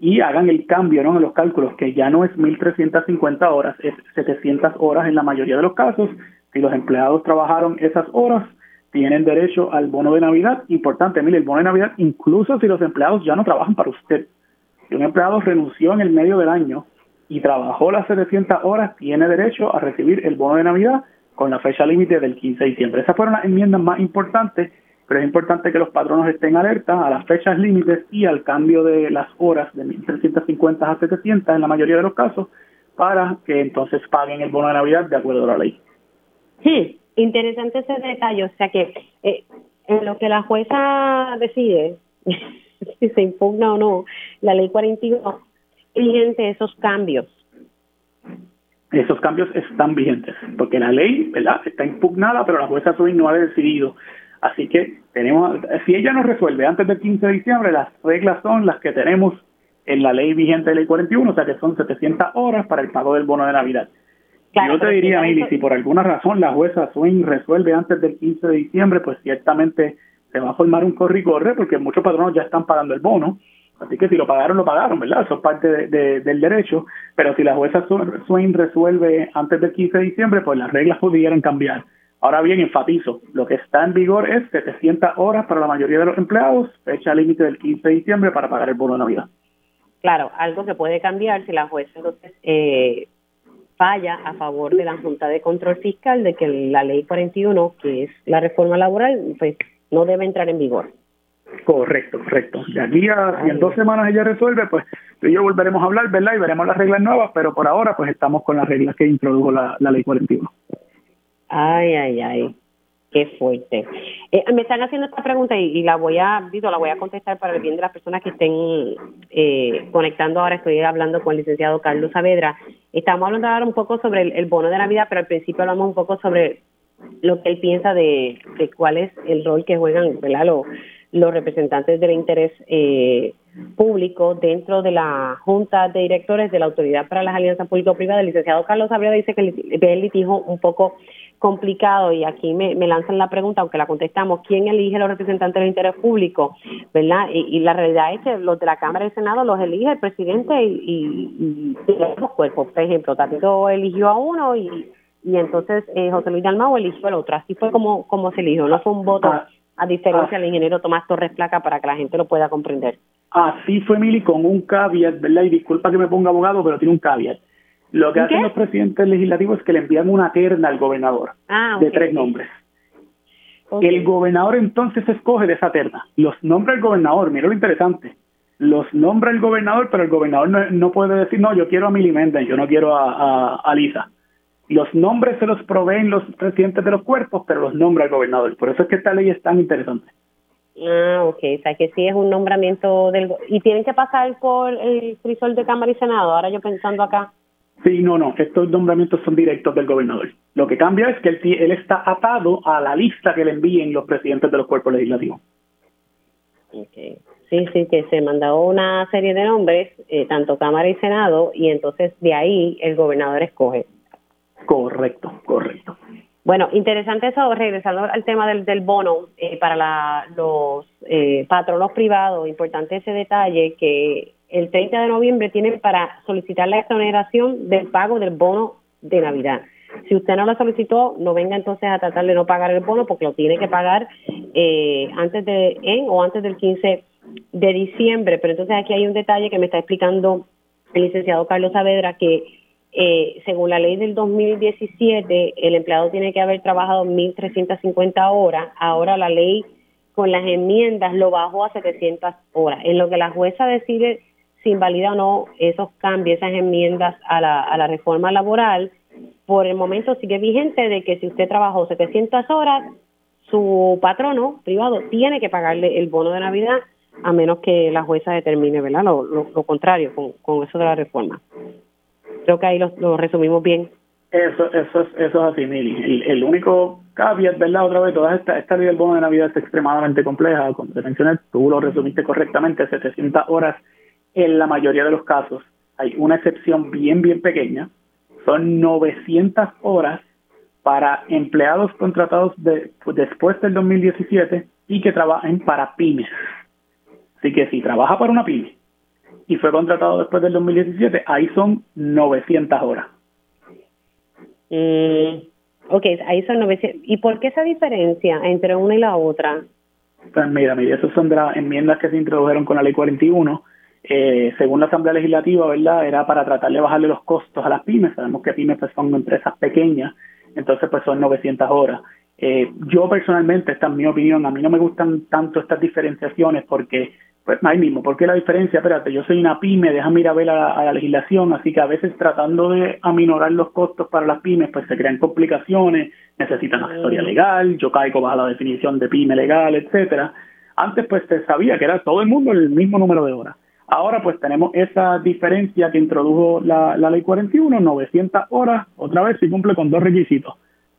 Speaker 7: y hagan el cambio ¿no? en los cálculos, que ya no es 1.350 horas, es 700 horas en la mayoría de los casos. Si los empleados trabajaron esas horas, tienen derecho al bono de Navidad. Importante, mire, el bono de Navidad, incluso si los empleados ya no trabajan para usted. Si un empleado renunció en el medio del año y trabajó las 700 horas, tiene derecho a recibir el bono de Navidad con la fecha límite del 15 de diciembre. Esas fueron las enmiendas más importantes pero es importante que los patronos estén alerta a las fechas límites y al cambio de las horas de 1.350 a 700 en la mayoría de los casos para que entonces paguen el bono de Navidad de acuerdo a la ley.
Speaker 1: Sí, interesante ese detalle, o sea que eh, en lo que la jueza decide, si se impugna o no la ley 41, vigente esos cambios.
Speaker 7: Esos cambios están vigentes, porque la ley, ¿verdad? Está impugnada, pero la jueza Suin no ha decidido Así que tenemos, si ella no resuelve antes del 15 de diciembre, las reglas son las que tenemos en la ley vigente de ley 41, o sea que son 700 horas para el pago del bono de Navidad. Yo te diría, Mili, si por alguna razón la jueza Swing resuelve antes del 15 de diciembre, pues ciertamente se va a formar un corre y corre porque muchos patronos ya están pagando el bono. Así que si lo pagaron, lo pagaron, ¿verdad? Eso es parte de, del derecho. Pero si la jueza Swain resuelve antes del 15 de diciembre, pues las reglas pudieran cambiar. Ahora bien, enfatizo, lo que está en vigor es 700 horas para la mayoría de los empleados, fecha límite del 15 de diciembre para pagar el bono de Navidad.
Speaker 1: Claro, algo que puede cambiar si la jueza entonces eh, falla a favor de la Junta de Control Fiscal de que la ley 41, que es la reforma laboral, pues no debe entrar en vigor.
Speaker 7: Correcto, correcto. De aquí a en dos semanas ella resuelve, pues tú y yo volveremos a hablar, ¿verdad? Y veremos las reglas nuevas, pero por ahora pues estamos con las reglas que introdujo la, la ley 41.
Speaker 1: Ay, ay, ay. Qué fuerte. Eh, me están haciendo esta pregunta y, la voy a, la voy a contestar para el bien de las personas que estén eh, conectando ahora. Estoy hablando con el licenciado Carlos Saavedra. Estamos hablando ahora un poco sobre el, bono de Navidad, pero al principio hablamos un poco sobre lo que él piensa de, cuál es el rol que juegan Los, los representantes del interés eh, público dentro de la Junta de Directores de la Autoridad para las Alianzas Público-Privadas. El licenciado Carlos Saavedra dice que el litigio un poco complicado y aquí me, lanzan la pregunta, aunque la contestamos, ¿quién elige los representantes del interés público? ¿Verdad? Y, la realidad es que los de la Cámara y el Senado los elige el presidente y, los cuerpos. Por ejemplo, Tatito eligió a uno y, y entonces eh, José Luis Dalmau eligió al otro. Así fue como, como se eligió, no fue un voto ah. a diferencia del ingeniero Tomás Torres Placa para que la gente lo pueda comprender.
Speaker 7: Así fue, Mili, con un caveat, ¿verdad? Y disculpa que me ponga abogado, pero tiene un caveat lo que hacen los presidentes legislativos es que le envían una terna al gobernador ah, de tres nombres. El gobernador entonces escoge de esa terna. Los nombra el gobernador, mira lo interesante. Los nombra el gobernador, pero el gobernador no, puede decir, no, yo quiero a Milly yo no quiero a, a, Lisa. Los nombres se los proveen los presidentes de los cuerpos, pero los nombra el gobernador. Por eso es que esta ley es tan interesante.
Speaker 1: Ah, ok, o sea que sí es un nombramiento del... ¿Y tienen que pasar por el frisol de Cámara y Senado? Ahora yo pensando acá.
Speaker 7: Sí, no, no, estos nombramientos son directos del gobernador. Lo que cambia es que él, él está atado a la lista que le envíen los presidentes de los cuerpos legislativos.
Speaker 1: Okay. Sí, sí, que se mandó una serie de nombres, eh, tanto Cámara y Senado, y entonces de ahí el gobernador escoge.
Speaker 7: Correcto, correcto.
Speaker 1: Bueno, interesante eso, regresando al tema del, del bono eh, para la, los eh, patronos privados, importante ese detalle que el 30 de noviembre tienen para solicitar la exoneración del pago del bono de Navidad. Si usted no lo solicitó, no venga entonces a tratar de no pagar el bono porque lo tiene que pagar eh, antes de en o antes del 15 de diciembre. Pero entonces aquí hay un detalle que me está explicando el licenciado Carlos Saavedra que eh, según la ley del 2017 el empleado tiene que haber trabajado 1.350 horas. Ahora la ley con las enmiendas lo bajó a 700 horas. En lo que la jueza decide si invalida o no esos cambios, esas enmiendas a la, a la reforma laboral, por el momento sigue vigente de que si usted trabajó 700 horas, su patrono privado tiene que pagarle el bono de Navidad a menos que la jueza determine, ¿verdad? Lo, lo, contrario con, con, eso de la reforma. Creo que ahí lo, resumimos bien.
Speaker 7: Eso, eso, es, eso es así, Mili. El, único caveat, ¿verdad? Otra vez, toda esta, esta ley del bono de Navidad es extremadamente compleja. Como te mencioné, tú lo resumiste correctamente, 700 horas en la mayoría de los casos. Hay una excepción bien, bien pequeña. Son 900 horas para empleados contratados de, después del 2017 y que trabajen para pymes. Así que si trabaja para una pyme y fue contratado después del 2017, ahí son 900 horas.
Speaker 1: Mm, ok, ahí son 900. ¿Y por qué esa diferencia entre una y la otra?
Speaker 7: Pues mira, mira, esas son de las enmiendas que se introdujeron con la ley 41 eh, según la Asamblea Legislativa, ¿verdad? Era para tratar de bajarle los costos a las pymes. Sabemos que pymes pues, son empresas pequeñas, entonces pues son 900 horas. Eh, yo personalmente, esta es mi opinión, a mí no me gustan tanto estas diferenciaciones porque, pues ahí mismo, ¿por qué la diferencia? Espérate, yo soy una pyme, déjame ir a ver a, la legislación, así que a veces tratando de aminorar los costos para las pymes, pues se crean complicaciones, necesitan asesoría mm. legal, yo caigo bajo la definición de pyme legal, etcétera. Antes pues se sabía que era todo el mundo el mismo número de horas. Ahora pues tenemos esa diferencia que introdujo la, ley 41, 900 horas, otra vez si cumple con dos requisitos.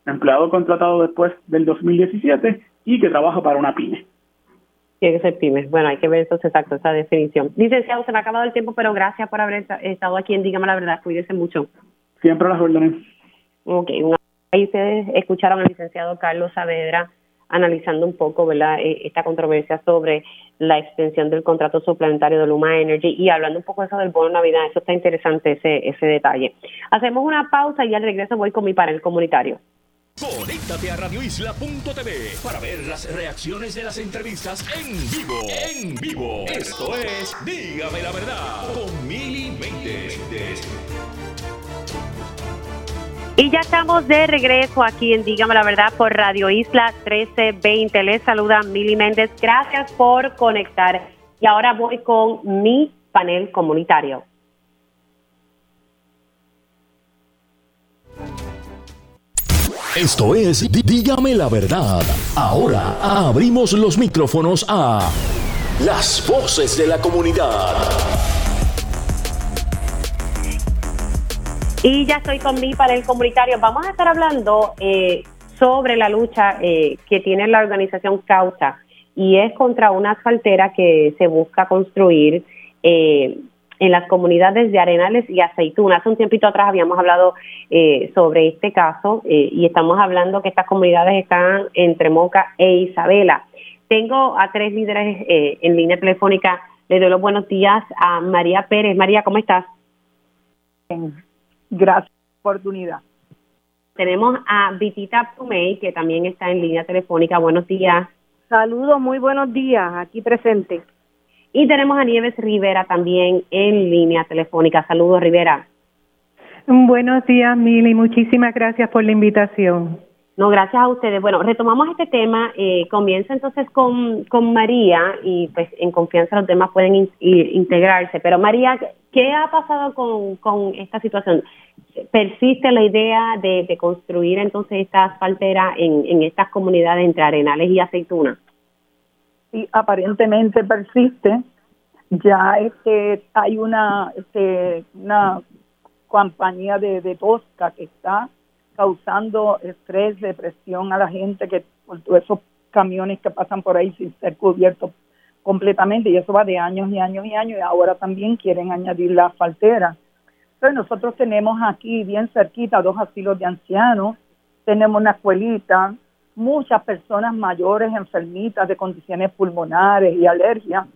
Speaker 7: Empleado contratado después del 2017 y que trabaja para una pyme.
Speaker 1: Tiene que ser pyme. Bueno, hay que ver entonces exacto esa definición. Licenciado, se me ha acabado el tiempo, pero gracias por haber estado aquí en Dígame la Verdad. Cuídese mucho.
Speaker 7: Siempre las órdenes.
Speaker 1: Ok, ahí ustedes escucharon al licenciado Carlos Saavedra analizando un poco ¿verdad? Eh, esta controversia sobre la extensión del contrato suplementario de Luma Energy y hablando un poco de eso del bono Navidad, eso está interesante ese, ese detalle. Hacemos una pausa y al regreso voy con mi panel comunitario.
Speaker 4: Conéctate a radioisla.tv para ver las reacciones de las entrevistas en vivo. En vivo. Esto es Dígame la verdad con Mili
Speaker 1: Y ya estamos de regreso aquí en Dígame la Verdad por Radio Isla 1320. Les saluda Mili Méndez. Gracias por conectar. Y ahora voy con mi panel comunitario.
Speaker 4: Esto es Dígame la Verdad. Ahora abrimos los micrófonos a las voces de la comunidad.
Speaker 1: Y ya estoy con mi panel comunitario. Vamos a estar hablando eh, sobre la lucha eh, que tiene la organización Causa y es contra una asfaltera que se busca construir eh, en las comunidades de Arenales y Aceituna. Hace un tiempito atrás habíamos hablado sobre este caso y estamos hablando que estas comunidades están entre Moca e Isabela. Tengo a tres líderes en línea telefónica. Le doy los buenos días a María Pérez. María, ¿cómo estás?
Speaker 8: Gracias por la oportunidad.
Speaker 1: Tenemos a Vitita Pumey, que también está en línea telefónica. Buenos días.
Speaker 8: Saludos, muy buenos días, aquí presente.
Speaker 1: Y tenemos a Nieves Rivera también en línea telefónica. Saludos, Rivera.
Speaker 9: Buenos días, Mili. Muchísimas gracias por la invitación.
Speaker 1: No, gracias a ustedes. Bueno, retomamos este tema. Eh, comienza entonces con, con María y pues en confianza los demás pueden integrarse. Pero María, ¿qué ha pasado con, con esta situación? ¿Persiste la idea de, construir entonces esta asfaltera en, en estas comunidades entre Arenales y Aceituna?
Speaker 8: Sí, aparentemente persiste. Ya este hay una este, una compañía de, de Tosca que está causando estrés, depresión a la gente, que esos camiones que pasan por ahí sin ser cubiertos completamente, y eso va de años y años y años, y ahora también quieren añadir la faltera. Entonces nosotros tenemos aquí bien cerquita dos asilos de ancianos, tenemos una escuelita, muchas personas mayores, enfermitas de condiciones pulmonares y alergias.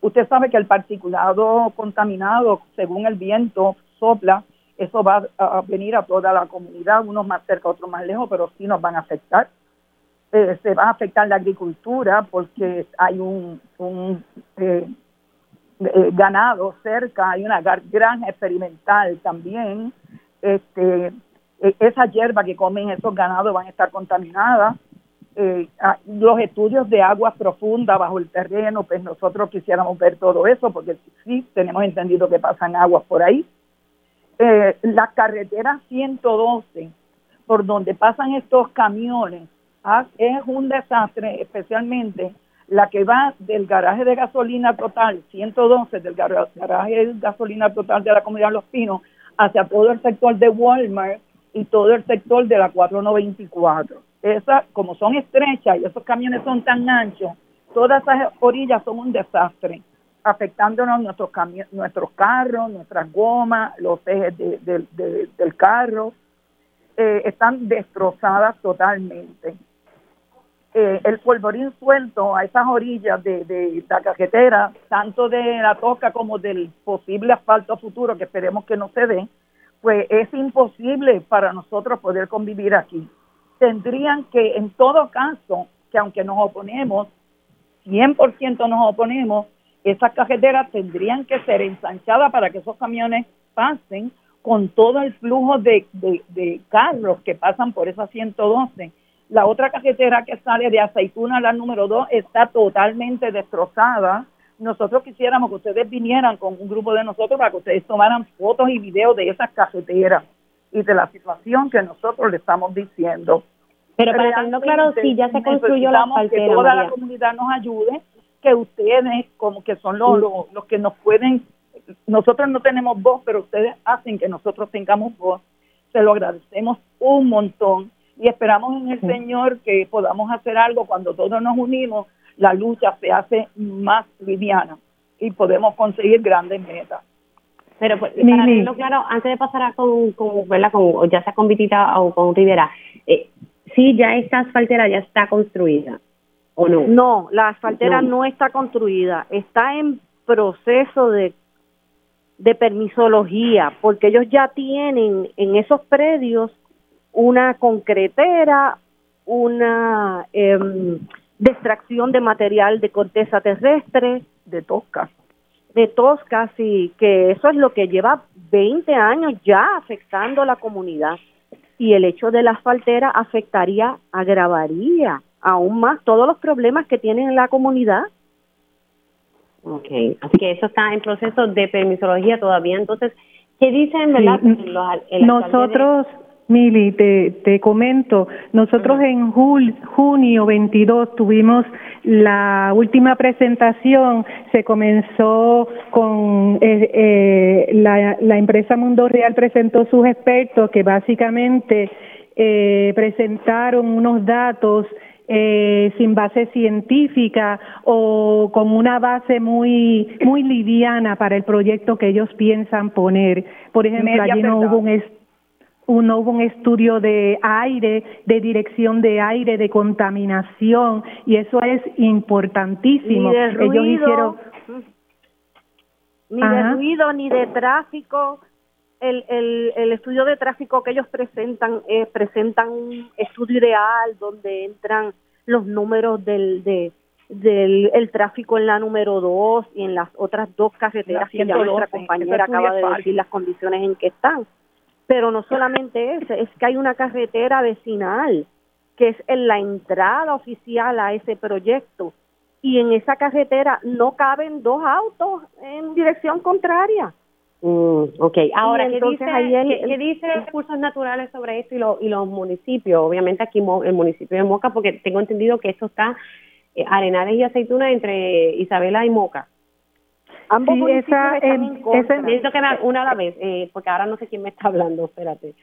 Speaker 8: Usted sabe que el particulado contaminado, según el viento, sopla eso va a venir a toda la comunidad, unos más cerca, otros más lejos, pero sí nos van a afectar. Eh, se va a afectar la agricultura porque hay un, eh, eh, ganado cerca, hay una granja experimental también. Este, esa hierba que comen esos ganados van a estar contaminadas. los estudios de aguas profundas bajo el terreno, pues nosotros quisiéramos ver todo eso porque sí tenemos entendido que pasan aguas por ahí eh, la carretera 112, por donde pasan estos camiones, ah, es un desastre, especialmente la que va del garaje de gasolina total 112, del garaje de gasolina total de la comunidad Los Pinos, hacia todo el sector de Walmart y todo el sector de la 494. Esa, como son estrechas y esos camiones son tan anchos, todas esas orillas son un desastre afectándonos nuestros, nuestros carros, nuestras gomas, los ejes del carro, eh, están destrozadas totalmente. Eh, el polvorín suelto a esas orillas de, la cajetera, tanto de la toca como del posible asfalto futuro, que esperemos que no se dé, pues es imposible para nosotros poder convivir aquí. Tendrían que, en todo caso, que aunque nos oponemos, 100% nos oponemos, esas cajeteras tendrían que ser ensanchadas para que esos camiones pasen con todo el flujo de, de, carros que pasan por esa 112. La otra cajetera que sale de Aceituna, la número 2, está totalmente destrozada. Nosotros quisiéramos que ustedes vinieran con un grupo de nosotros para que ustedes tomaran fotos y videos de esas cajeteras y de la situación que nosotros le estamos diciendo.
Speaker 1: Pero para tenerlo claro, si ya se construyó la
Speaker 8: que toda la comunidad nos ayude que ustedes como que son los, los, que nos pueden, nosotros no tenemos voz, pero ustedes hacen que nosotros tengamos voz. Se lo agradecemos un montón y esperamos en el Señor que podamos hacer algo cuando todos nos unimos, la lucha se hace más liviana y podemos conseguir grandes metas.
Speaker 1: Pero pues, para tenerlo claro, antes de pasar a con, con, con ya sea con Vitita o con Rivera, eh, sí, ya esta asfaltera ya está construida ¿O no?
Speaker 10: No, la asfaltera no, está construida, está en proceso de de permisología, porque ellos ya tienen en esos predios una concretera, una eh, de extracción de material de corteza terrestre,
Speaker 8: de tosca.
Speaker 10: De tosca, sí, que eso es lo que lleva 20 años ya afectando la comunidad. Y el hecho de la asfaltera afectaría, agravaría aún más todos los problemas que tienen la comunidad.
Speaker 1: Ok, así que eso está en proceso de permisología todavía. Entonces, ¿qué dicen, verdad?
Speaker 9: Nosotros, Mili, te, te comento, nosotros en junio 22 tuvimos la última presentación, se comenzó con eh, eh, la, la empresa Mundo Real presentó sus expertos que básicamente eh, presentaron unos datos eh, sin base científica o con una base muy muy liviana para el proyecto que ellos piensan poner. Por ejemplo, allí no hubo un no hubo un estudio de aire, de dirección de aire, de contaminación, y eso es importantísimo.
Speaker 10: Ni de ruido, Ellos hicieron... Ni de ruido, ni de tráfico, el, el, el, estudio de tráfico que ellos presentan eh, presentan un estudio ideal donde entran los números del de, del el tráfico en la número dos y en las otras dos carreteras que ya nuestra compañera acaba de decir las condiciones en que están. Pero no solamente ese es que hay una carretera vecinal que es en la entrada oficial a ese proyecto y en esa carretera no caben dos autos en dirección contraria
Speaker 1: Mm, ok, ahora, ¿qué dice, ¿qué, dice Recursos Naturales sobre esto y, y los municipios? Obviamente aquí el municipio de Moca, porque tengo entendido que esto está eh, Arenales y Aceituna entre Isabela y Moca.
Speaker 10: Ambos municipios están
Speaker 1: en contra. Necesito que una a la vez, eh, porque ahora no sé quién me está hablando, espérate.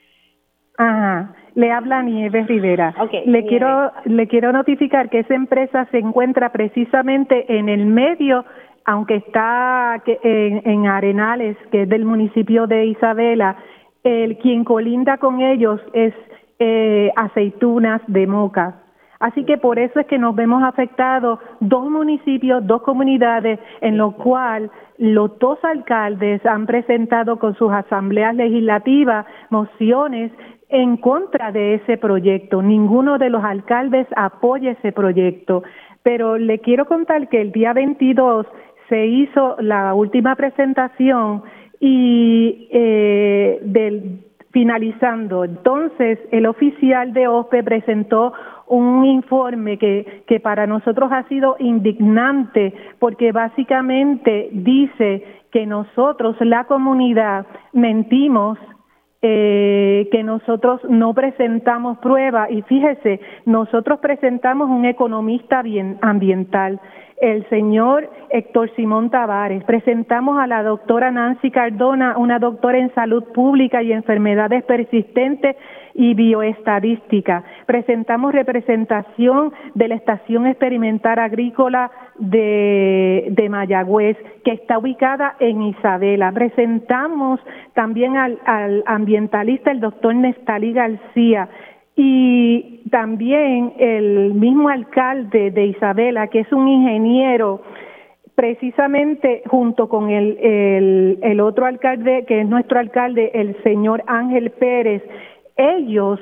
Speaker 9: Ajá, le habla Nieves Rivera. le quiero le quiero notificar que esa empresa se encuentra precisamente en el medio aunque está en, Arenales, que es del municipio de Isabela, el quien colinda con ellos es eh, Aceitunas de Moca. Así que por eso es que nos vemos afectados dos municipios, dos comunidades, en lo cual los dos alcaldes han presentado con sus asambleas legislativas mociones en contra de ese proyecto. Ninguno de los alcaldes apoya ese proyecto. Pero le quiero contar que el día 22 se hizo la última presentación y eh, del finalizando, entonces el oficial de OSPE presentó un informe que, que para nosotros ha sido indignante porque básicamente dice que nosotros, la comunidad, mentimos eh, que nosotros no presentamos pruebas y fíjese, nosotros presentamos un economista bien, ambiental el señor Héctor Simón Tavares. Presentamos a la doctora Nancy Cardona, una doctora en salud pública y enfermedades persistentes y bioestadística. Presentamos representación de la Estación Experimental Agrícola de, de Mayagüez, que está ubicada en Isabela. Presentamos también al, al ambientalista, el doctor Nestalí García, y también el mismo alcalde de Isabela, que es un ingeniero, precisamente junto con el, el, otro alcalde, que es nuestro alcalde, el señor Ángel Pérez, ellos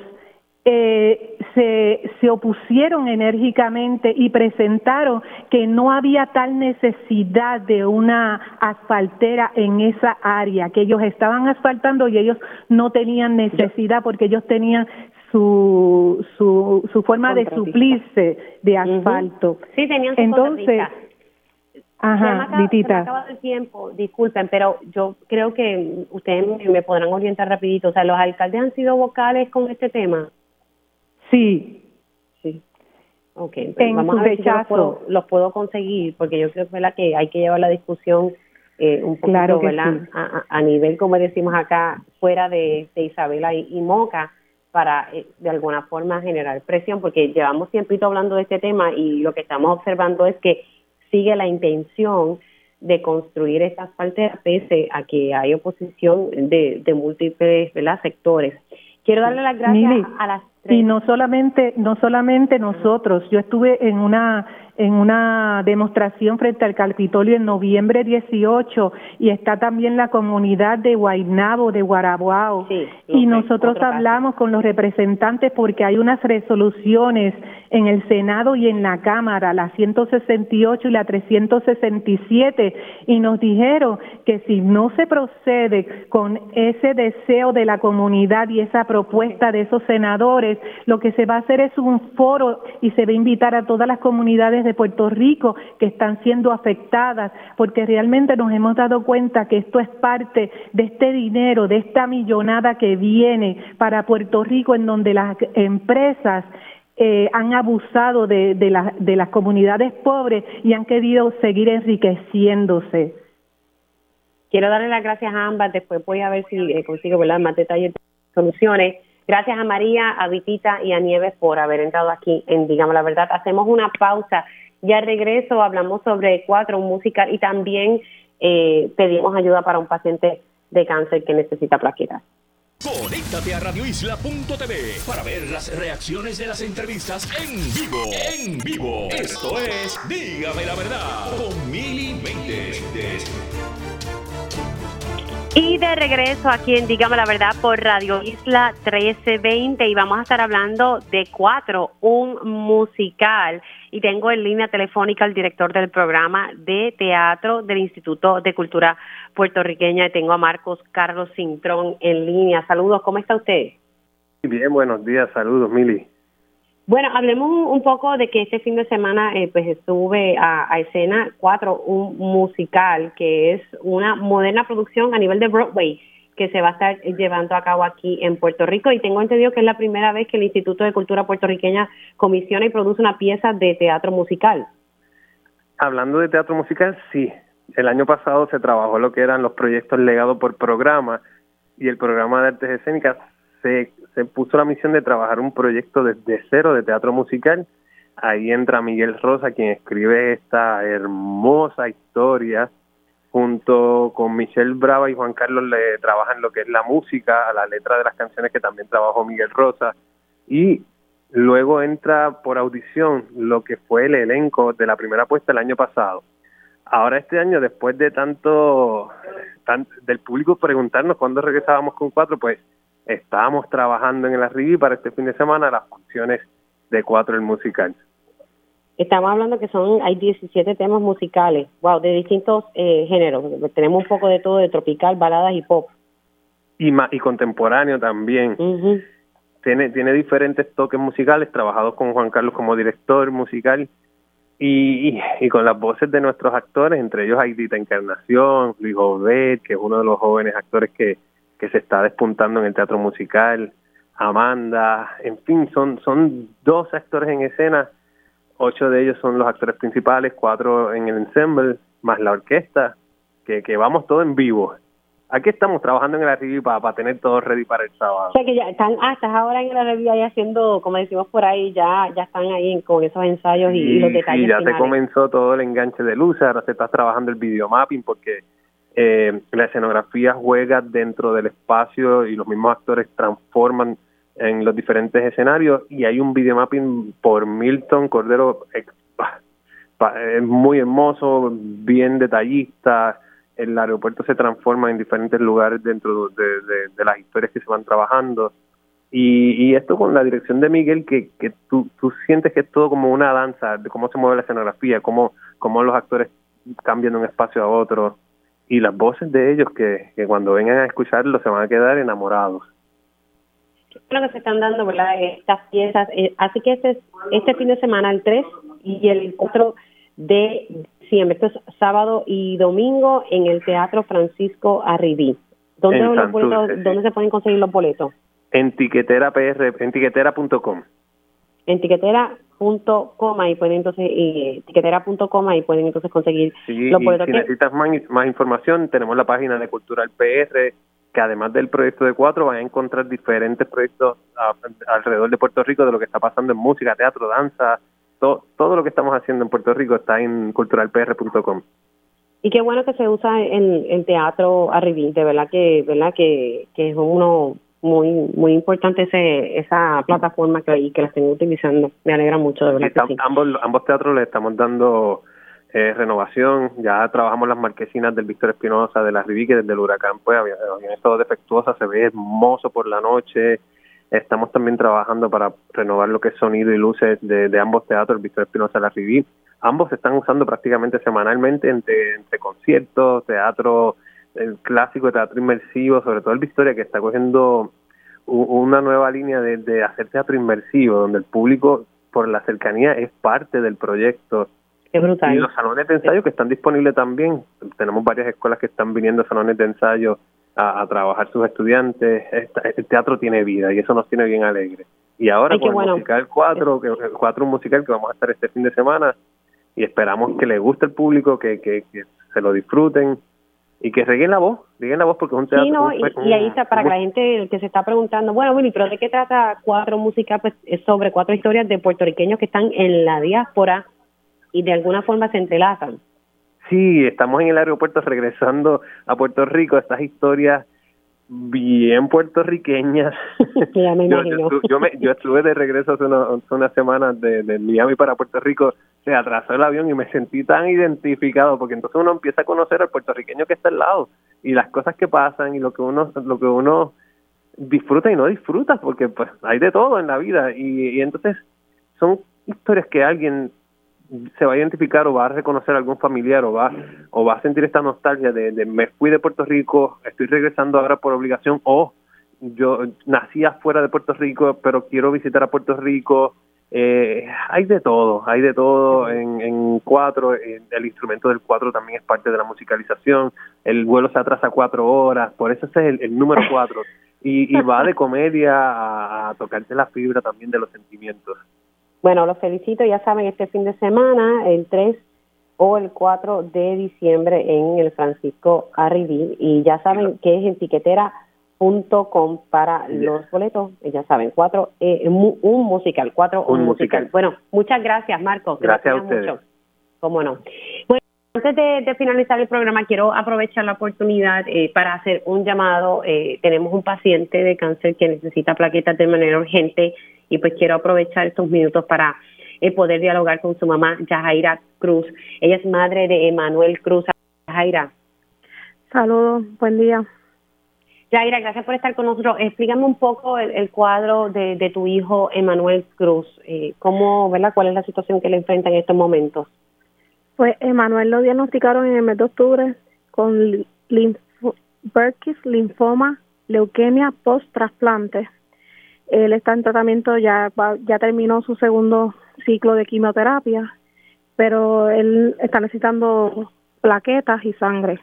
Speaker 9: eh, se, se opusieron enérgicamente y presentaron que no había tal necesidad de una asfaltera en esa área, que ellos estaban asfaltando y ellos no tenían necesidad porque ellos tenían su, su, su forma de suplirse de asfalto.
Speaker 1: Sí, tenían su
Speaker 9: Entonces,
Speaker 1: Ajá, se me, acaba, el tiempo, disculpen, pero yo creo que ustedes me podrán orientar rapidito. O sea, ¿los alcaldes han sido vocales con este tema?
Speaker 9: Sí.
Speaker 1: Sí. Ok, pues vamos a ver si los puedo, los puedo, conseguir, porque yo creo que hay que llevar la discusión eh, un poquito, claro A, a, nivel, como decimos acá, fuera de, de Isabela y, y Moca, para eh, de alguna forma generar presión, porque llevamos siempre hablando de este tema y lo que estamos observando es que sigue la intención de construir estas partes pese a que hay oposición de, de múltiples sectores. Quiero darle las gracias a las
Speaker 9: Y no solamente, no solamente nosotros, yo estuve en una en una demostración frente al Capitolio en noviembre 18 y está también la comunidad de Guaynabo, de Guarabuao. y nosotros hablamos con los representantes porque hay unas resoluciones en el Senado y en la Cámara, la 168 y la 367, y nos dijeron que si no se procede con ese deseo de la comunidad y esa propuesta de esos senadores, lo que se va a hacer es un foro y se va a invitar a todas las comunidades de Puerto Rico que están siendo afectadas, porque realmente nos hemos dado cuenta que esto es parte de este dinero, de esta millonada que viene para Puerto Rico, en donde las empresas eh, han abusado de, de, de las comunidades pobres y han querido seguir enriqueciéndose.
Speaker 1: Quiero darle las gracias a ambas, después voy a ver si eh, consigo más detalles, soluciones. Gracias a María, a Vitita y a Nieves por haber entrado aquí en Digamos la Verdad. Hacemos una pausa ya regreso hablamos sobre cuatro, música y también eh, pedimos ayuda para un paciente de cáncer que necesita plaquetas.
Speaker 4: Conéctate a radioisla.tv para ver las reacciones de las entrevistas en vivo. En vivo. Esto es Dígame la verdad con Mili
Speaker 1: y de regreso aquí en Dígame la Verdad por Radio Isla 1320 y vamos a estar hablando de Cuatro, un musical. Y tengo en línea telefónica al director del programa de teatro del Instituto de Cultura Puertorriqueña y tengo a Marcos Carlos Cintrón en línea. Saludos, ¿cómo está usted?
Speaker 11: Bien, buenos días, saludos, Mili.
Speaker 1: Bueno, hablemos un poco de que este fin de semana eh, pues estuve a, escena cuatro, un musical que es una moderna producción a nivel de Broadway que se va a estar llevando a cabo aquí en Puerto Rico y tengo entendido que es la primera vez que el Instituto de Cultura Puertorriqueña comisiona y produce una pieza de teatro musical.
Speaker 11: Hablando de teatro musical, sí. El año pasado se trabajó lo que eran los proyectos legados por programa y el programa de artes escénicas se se puso la misión de trabajar un proyecto desde cero de teatro musical. Ahí entra Miguel Rosa, quien escribe esta hermosa historia, junto con Michelle Brava y Juan Carlos le trabajan lo que es la música, a la letra de las canciones que también trabajó Miguel Rosa. Y luego entra por audición lo que fue el elenco de la primera puesta el año pasado. Ahora este año, después de tanto del público preguntarnos cuándo regresábamos con cuatro, pues Estábamos trabajando en el arribi para este fin de semana las funciones de cuatro el musical.
Speaker 1: Estamos hablando que son hay 17 temas musicales, wow, de distintos eh, géneros. Tenemos un poco de todo, de tropical, baladas y pop.
Speaker 11: Y, y contemporáneo también. tiene, tiene diferentes toques musicales, trabajados con Juan Carlos como director musical y, y, con las voces de nuestros actores, entre ellos Aidita Encarnación, Luis Jovet, que es uno de los jóvenes actores que, que se está despuntando en el teatro musical, Amanda, en fin, son, son 12 actores en escena, ocho de ellos son los actores principales, cuatro en el ensemble, más la orquesta, que, que vamos todo en vivo. Aquí estamos trabajando en el review para, para tener todo ready para el sábado.
Speaker 1: O sea que ya están, ah, estás ahora en la review ahí haciendo, como decimos por ahí, ya ya están ahí con esos ensayos y, los detalles.
Speaker 11: Sí, ya se comenzó todo el enganche de luz, ahora se está trabajando el videomapping porque eh, la escenografía juega dentro del espacio y los mismos actores transforman en los diferentes escenarios y hay un videomapping por Milton Cordero es muy hermoso, bien detallista, el aeropuerto se transforma en diferentes lugares dentro de, las historias que se van trabajando. Y, esto con la dirección de Miguel que, que tú, sientes que es todo como una danza de cómo se mueve la escenografía, cómo, cómo los actores cambian de un espacio a otro y las voces de ellos que, que cuando vengan a escucharlo se van a quedar enamorados.
Speaker 1: Lo que se están dando, ¿verdad? Estas piezas. Eh, así que este, este fin de semana, el 3 y el 4 de diciembre, esto es sábado y domingo en el Teatro Francisco Arribí. ¿Dónde, los boletos, ¿dónde se pueden conseguir los boletos?
Speaker 11: En tiquetera PR, en tiquetera.com.
Speaker 1: En tiquetera punto coma y pueden entonces y tiquetera.com y pueden entonces conseguir
Speaker 11: los boletos. Si necesitas más, más información, tenemos la página de Cultural PR que además del proyecto de cuatro van a encontrar diferentes proyectos alrededor de Puerto Rico de lo que está pasando en música, teatro, danza, todo lo que estamos haciendo en Puerto Rico está en culturalpr.com.
Speaker 1: Y qué bueno que se usa el, el teatro arribí, de verdad que, verdad que, que es uno muy muy importante ese, esa plataforma que, que la estén utilizando. Me alegra mucho, de verdad.
Speaker 11: Ambos, ambos teatros le estamos dando eh, renovación. Ya trabajamos las marquesinas del Víctor Espinosa, de la Rivique, desde el huracán, pues había, estado defectuosa, se ve hermoso por la noche. Estamos también trabajando para renovar lo que es sonido y luces de, ambos teatros, el Víctor Espinosa y la Riví. Ambos se están usando prácticamente semanalmente entre, entre conciertos, teatro el clásico, teatro inmersivo, sobre todo el Victoria, que está cogiendo una nueva línea de, de hacer teatro inmersivo, donde el público, por la cercanía, es parte del proyecto.
Speaker 1: Qué brutal.
Speaker 11: Y los salones de ensayo que están disponibles también. Tenemos varias escuelas que están viniendo a salones de ensayo a, trabajar sus estudiantes. el teatro tiene vida y eso nos tiene bien alegre. Y ahora con el musical 4, que, el 4 un musical que vamos a estar este fin de semana y esperamos que le guste al público, que, que, que se lo disfruten y que reguen la voz, reguen la voz porque es un teatro.
Speaker 1: Sí, no, y, ahí está, para que la gente que se está preguntando, bueno, Willy, pero ¿de qué trata Cuatro Música? Pues es sobre cuatro historias de puertorriqueños que están en la diáspora y de alguna forma se entrelazan.
Speaker 11: Sí, estamos en el aeropuerto regresando a Puerto Rico, estas historias bien puertorriqueñas.
Speaker 1: Ya me
Speaker 11: yo, yo, me, yo, estuve de regreso hace una, una semana de, de Miami para Puerto Rico. Se atrasó el avión y me sentí tan identificado porque entonces uno empieza a conocer al puertorriqueño que está al lado y las cosas que pasan y lo que uno lo que uno disfruta y no disfruta porque pues hay de todo en la vida. Y, entonces son historias que alguien se va a identificar o va a reconocer a algún familiar o va o va a sentir esta nostalgia de, me fui de Puerto Rico estoy regresando ahora por obligación o yo nací afuera de Puerto Rico pero quiero visitar a Puerto Rico eh, hay de todo, hay de todo en, en cuatro, el instrumento del cuatro también es parte de la musicalización, el vuelo se atrasa cuatro horas, por eso ese es el, número cuatro, y, y, va de comedia a, a tocarte la fibra también de los sentimientos.
Speaker 1: Bueno, los felicito, ya saben, este fin de semana, el 3 o el 4 de diciembre en el Francisco Arribí, y ya saben que es en tiquetera punto com para los boletos, eh, ya saben, cuatro, eh, un musical, cuatro, un, musical. Bueno, muchas gracias, Marcos.
Speaker 11: Gracias, a ustedes.
Speaker 1: Mucho. Cómo no. Bueno, antes de, finalizar el programa, quiero aprovechar la oportunidad eh, para hacer un llamado. tenemos un paciente de cáncer que necesita plaquetas de manera urgente y pues quiero aprovechar estos minutos para poder dialogar con su mamá, Yajaira Cruz. Ella es madre de Emanuel Cruz. Yajaira.
Speaker 12: Saludos, buen día.
Speaker 1: Yaira, gracias por estar con nosotros. Explícame un poco el, cuadro de, tu hijo Emanuel Cruz. Eh, ¿Cómo, verdad? ¿Cuál es la situación que le enfrenta en estos momentos?
Speaker 12: Pues Emanuel lo diagnosticaron en el mes de octubre con Burkitt linfoma, leuquemia post-trasplante. Él está en tratamiento, ya, ya terminó su segundo ciclo de quimioterapia, pero él está necesitando plaquetas y sangre.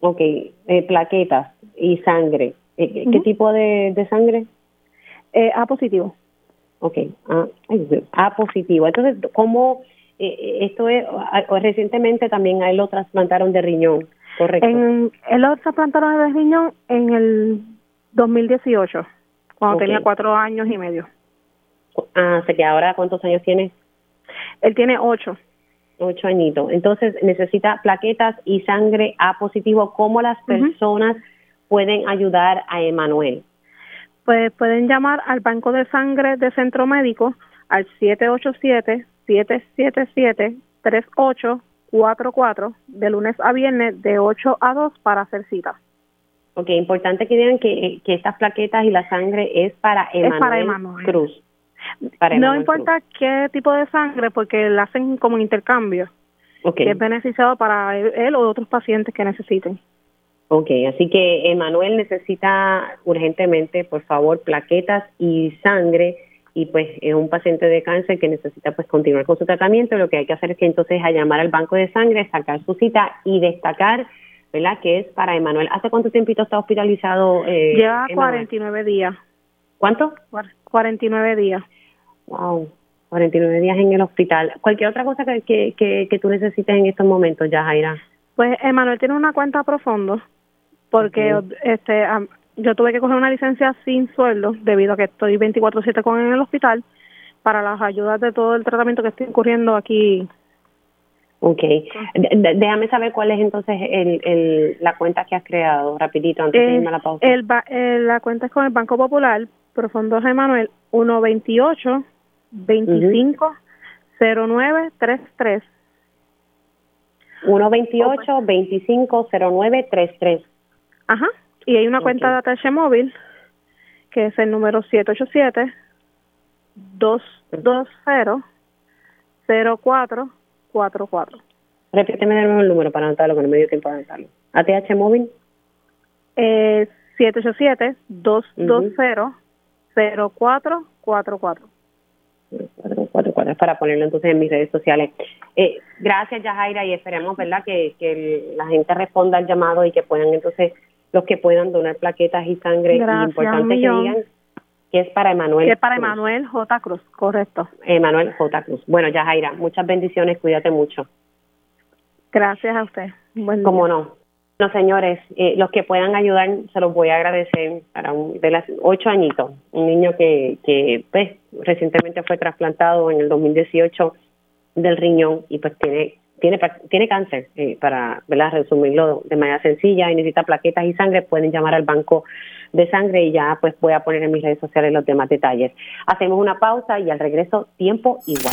Speaker 1: Ok, eh, plaquetas y sangre. Eh, ¿Qué tipo de, sangre?
Speaker 12: Eh, A positivo.
Speaker 1: Ok, A, A positivo. Entonces, ¿cómo eh, esto es? Recientemente también a él lo trasplantaron de riñón, ¿correcto?
Speaker 12: En, él lo trasplantaron de riñón en el 2018, cuando tenía cuatro años y medio.
Speaker 1: Ah, o sea que ahora, ¿cuántos años tiene?
Speaker 12: Él tiene ocho.
Speaker 1: Ocho añitos. Entonces, necesita plaquetas y sangre A positivo. ¿Cómo las personas pueden ayudar a Emanuel?
Speaker 12: Pues pueden llamar al Banco de Sangre de Centro Médico al 787-777-3844 de lunes a viernes de 8 a 2 para hacer cita.
Speaker 1: Ok, importante que digan que, que estas plaquetas y la sangre es para Emanuel, Cruz.
Speaker 12: no importa qué tipo de sangre porque la hacen como intercambio.
Speaker 1: Okay.
Speaker 12: Que es beneficiado para él o otros pacientes que necesiten.
Speaker 1: Ok, así que Emanuel necesita urgentemente, por favor, plaquetas y sangre y pues es un paciente de cáncer que necesita pues continuar con su tratamiento. Lo que hay que hacer es que entonces a llamar al banco de sangre, sacar su cita y destacar, ¿verdad? Que es para Emanuel. ¿Hace cuánto tiempito está hospitalizado?
Speaker 12: Eh, Lleva 49 días.
Speaker 1: ¿Cuánto?
Speaker 12: 49 días.
Speaker 1: Wow. 49 días en el hospital. ¿Cualquier otra cosa que, que, que, tú necesites en estos momentos ya, Jaira?
Speaker 12: Pues Emanuel tiene una cuenta profundo porque este yo tuve que coger una licencia sin sueldo debido a que estoy 24/7 con en el hospital para las ayudas de todo el tratamiento que estoy ocurriendo aquí
Speaker 1: Ok. déjame saber cuál es entonces el, el, la cuenta que has creado, rapidito, antes de irme a la pausa.
Speaker 12: El, la cuenta es con el Banco Popular, Profundos Emanuel, 128 25 0933.
Speaker 1: 128 25 0933.
Speaker 12: Ajá. Y hay una cuenta de ATH móvil que es el número 787 220 0444.
Speaker 1: Repíteme de nuevo el número para anotarlo, que no me dio tiempo de anotarlo. ATH móvil.
Speaker 12: Eh, 787 220 0444
Speaker 1: es para ponerlo entonces en mis redes sociales. Eh, gracias, Yajaira, y esperemos, ¿verdad?, que, que la gente responda al llamado y que puedan entonces, los que puedan donar plaquetas y sangre.
Speaker 12: Gracias,
Speaker 1: y importante que digan que es para Emanuel.
Speaker 12: Es para Emanuel J. Cruz, correcto.
Speaker 1: Emanuel J. Cruz. Bueno, Yajaira, muchas bendiciones, cuídate mucho.
Speaker 12: Gracias a usted. Buen
Speaker 1: Cómo no. Bueno, señores, eh, los que puedan ayudar, se los voy a agradecer. Para un, de las ocho añitos, un niño que, que pues, recientemente fue trasplantado en el 2018 del riñón y pues tiene tiene tiene cáncer eh, para ¿verdad? resumirlo de manera sencilla y necesita plaquetas y sangre pueden llamar al banco de sangre y ya pues voy a poner en mis redes sociales los demás detalles hacemos una pausa y al regreso tiempo igual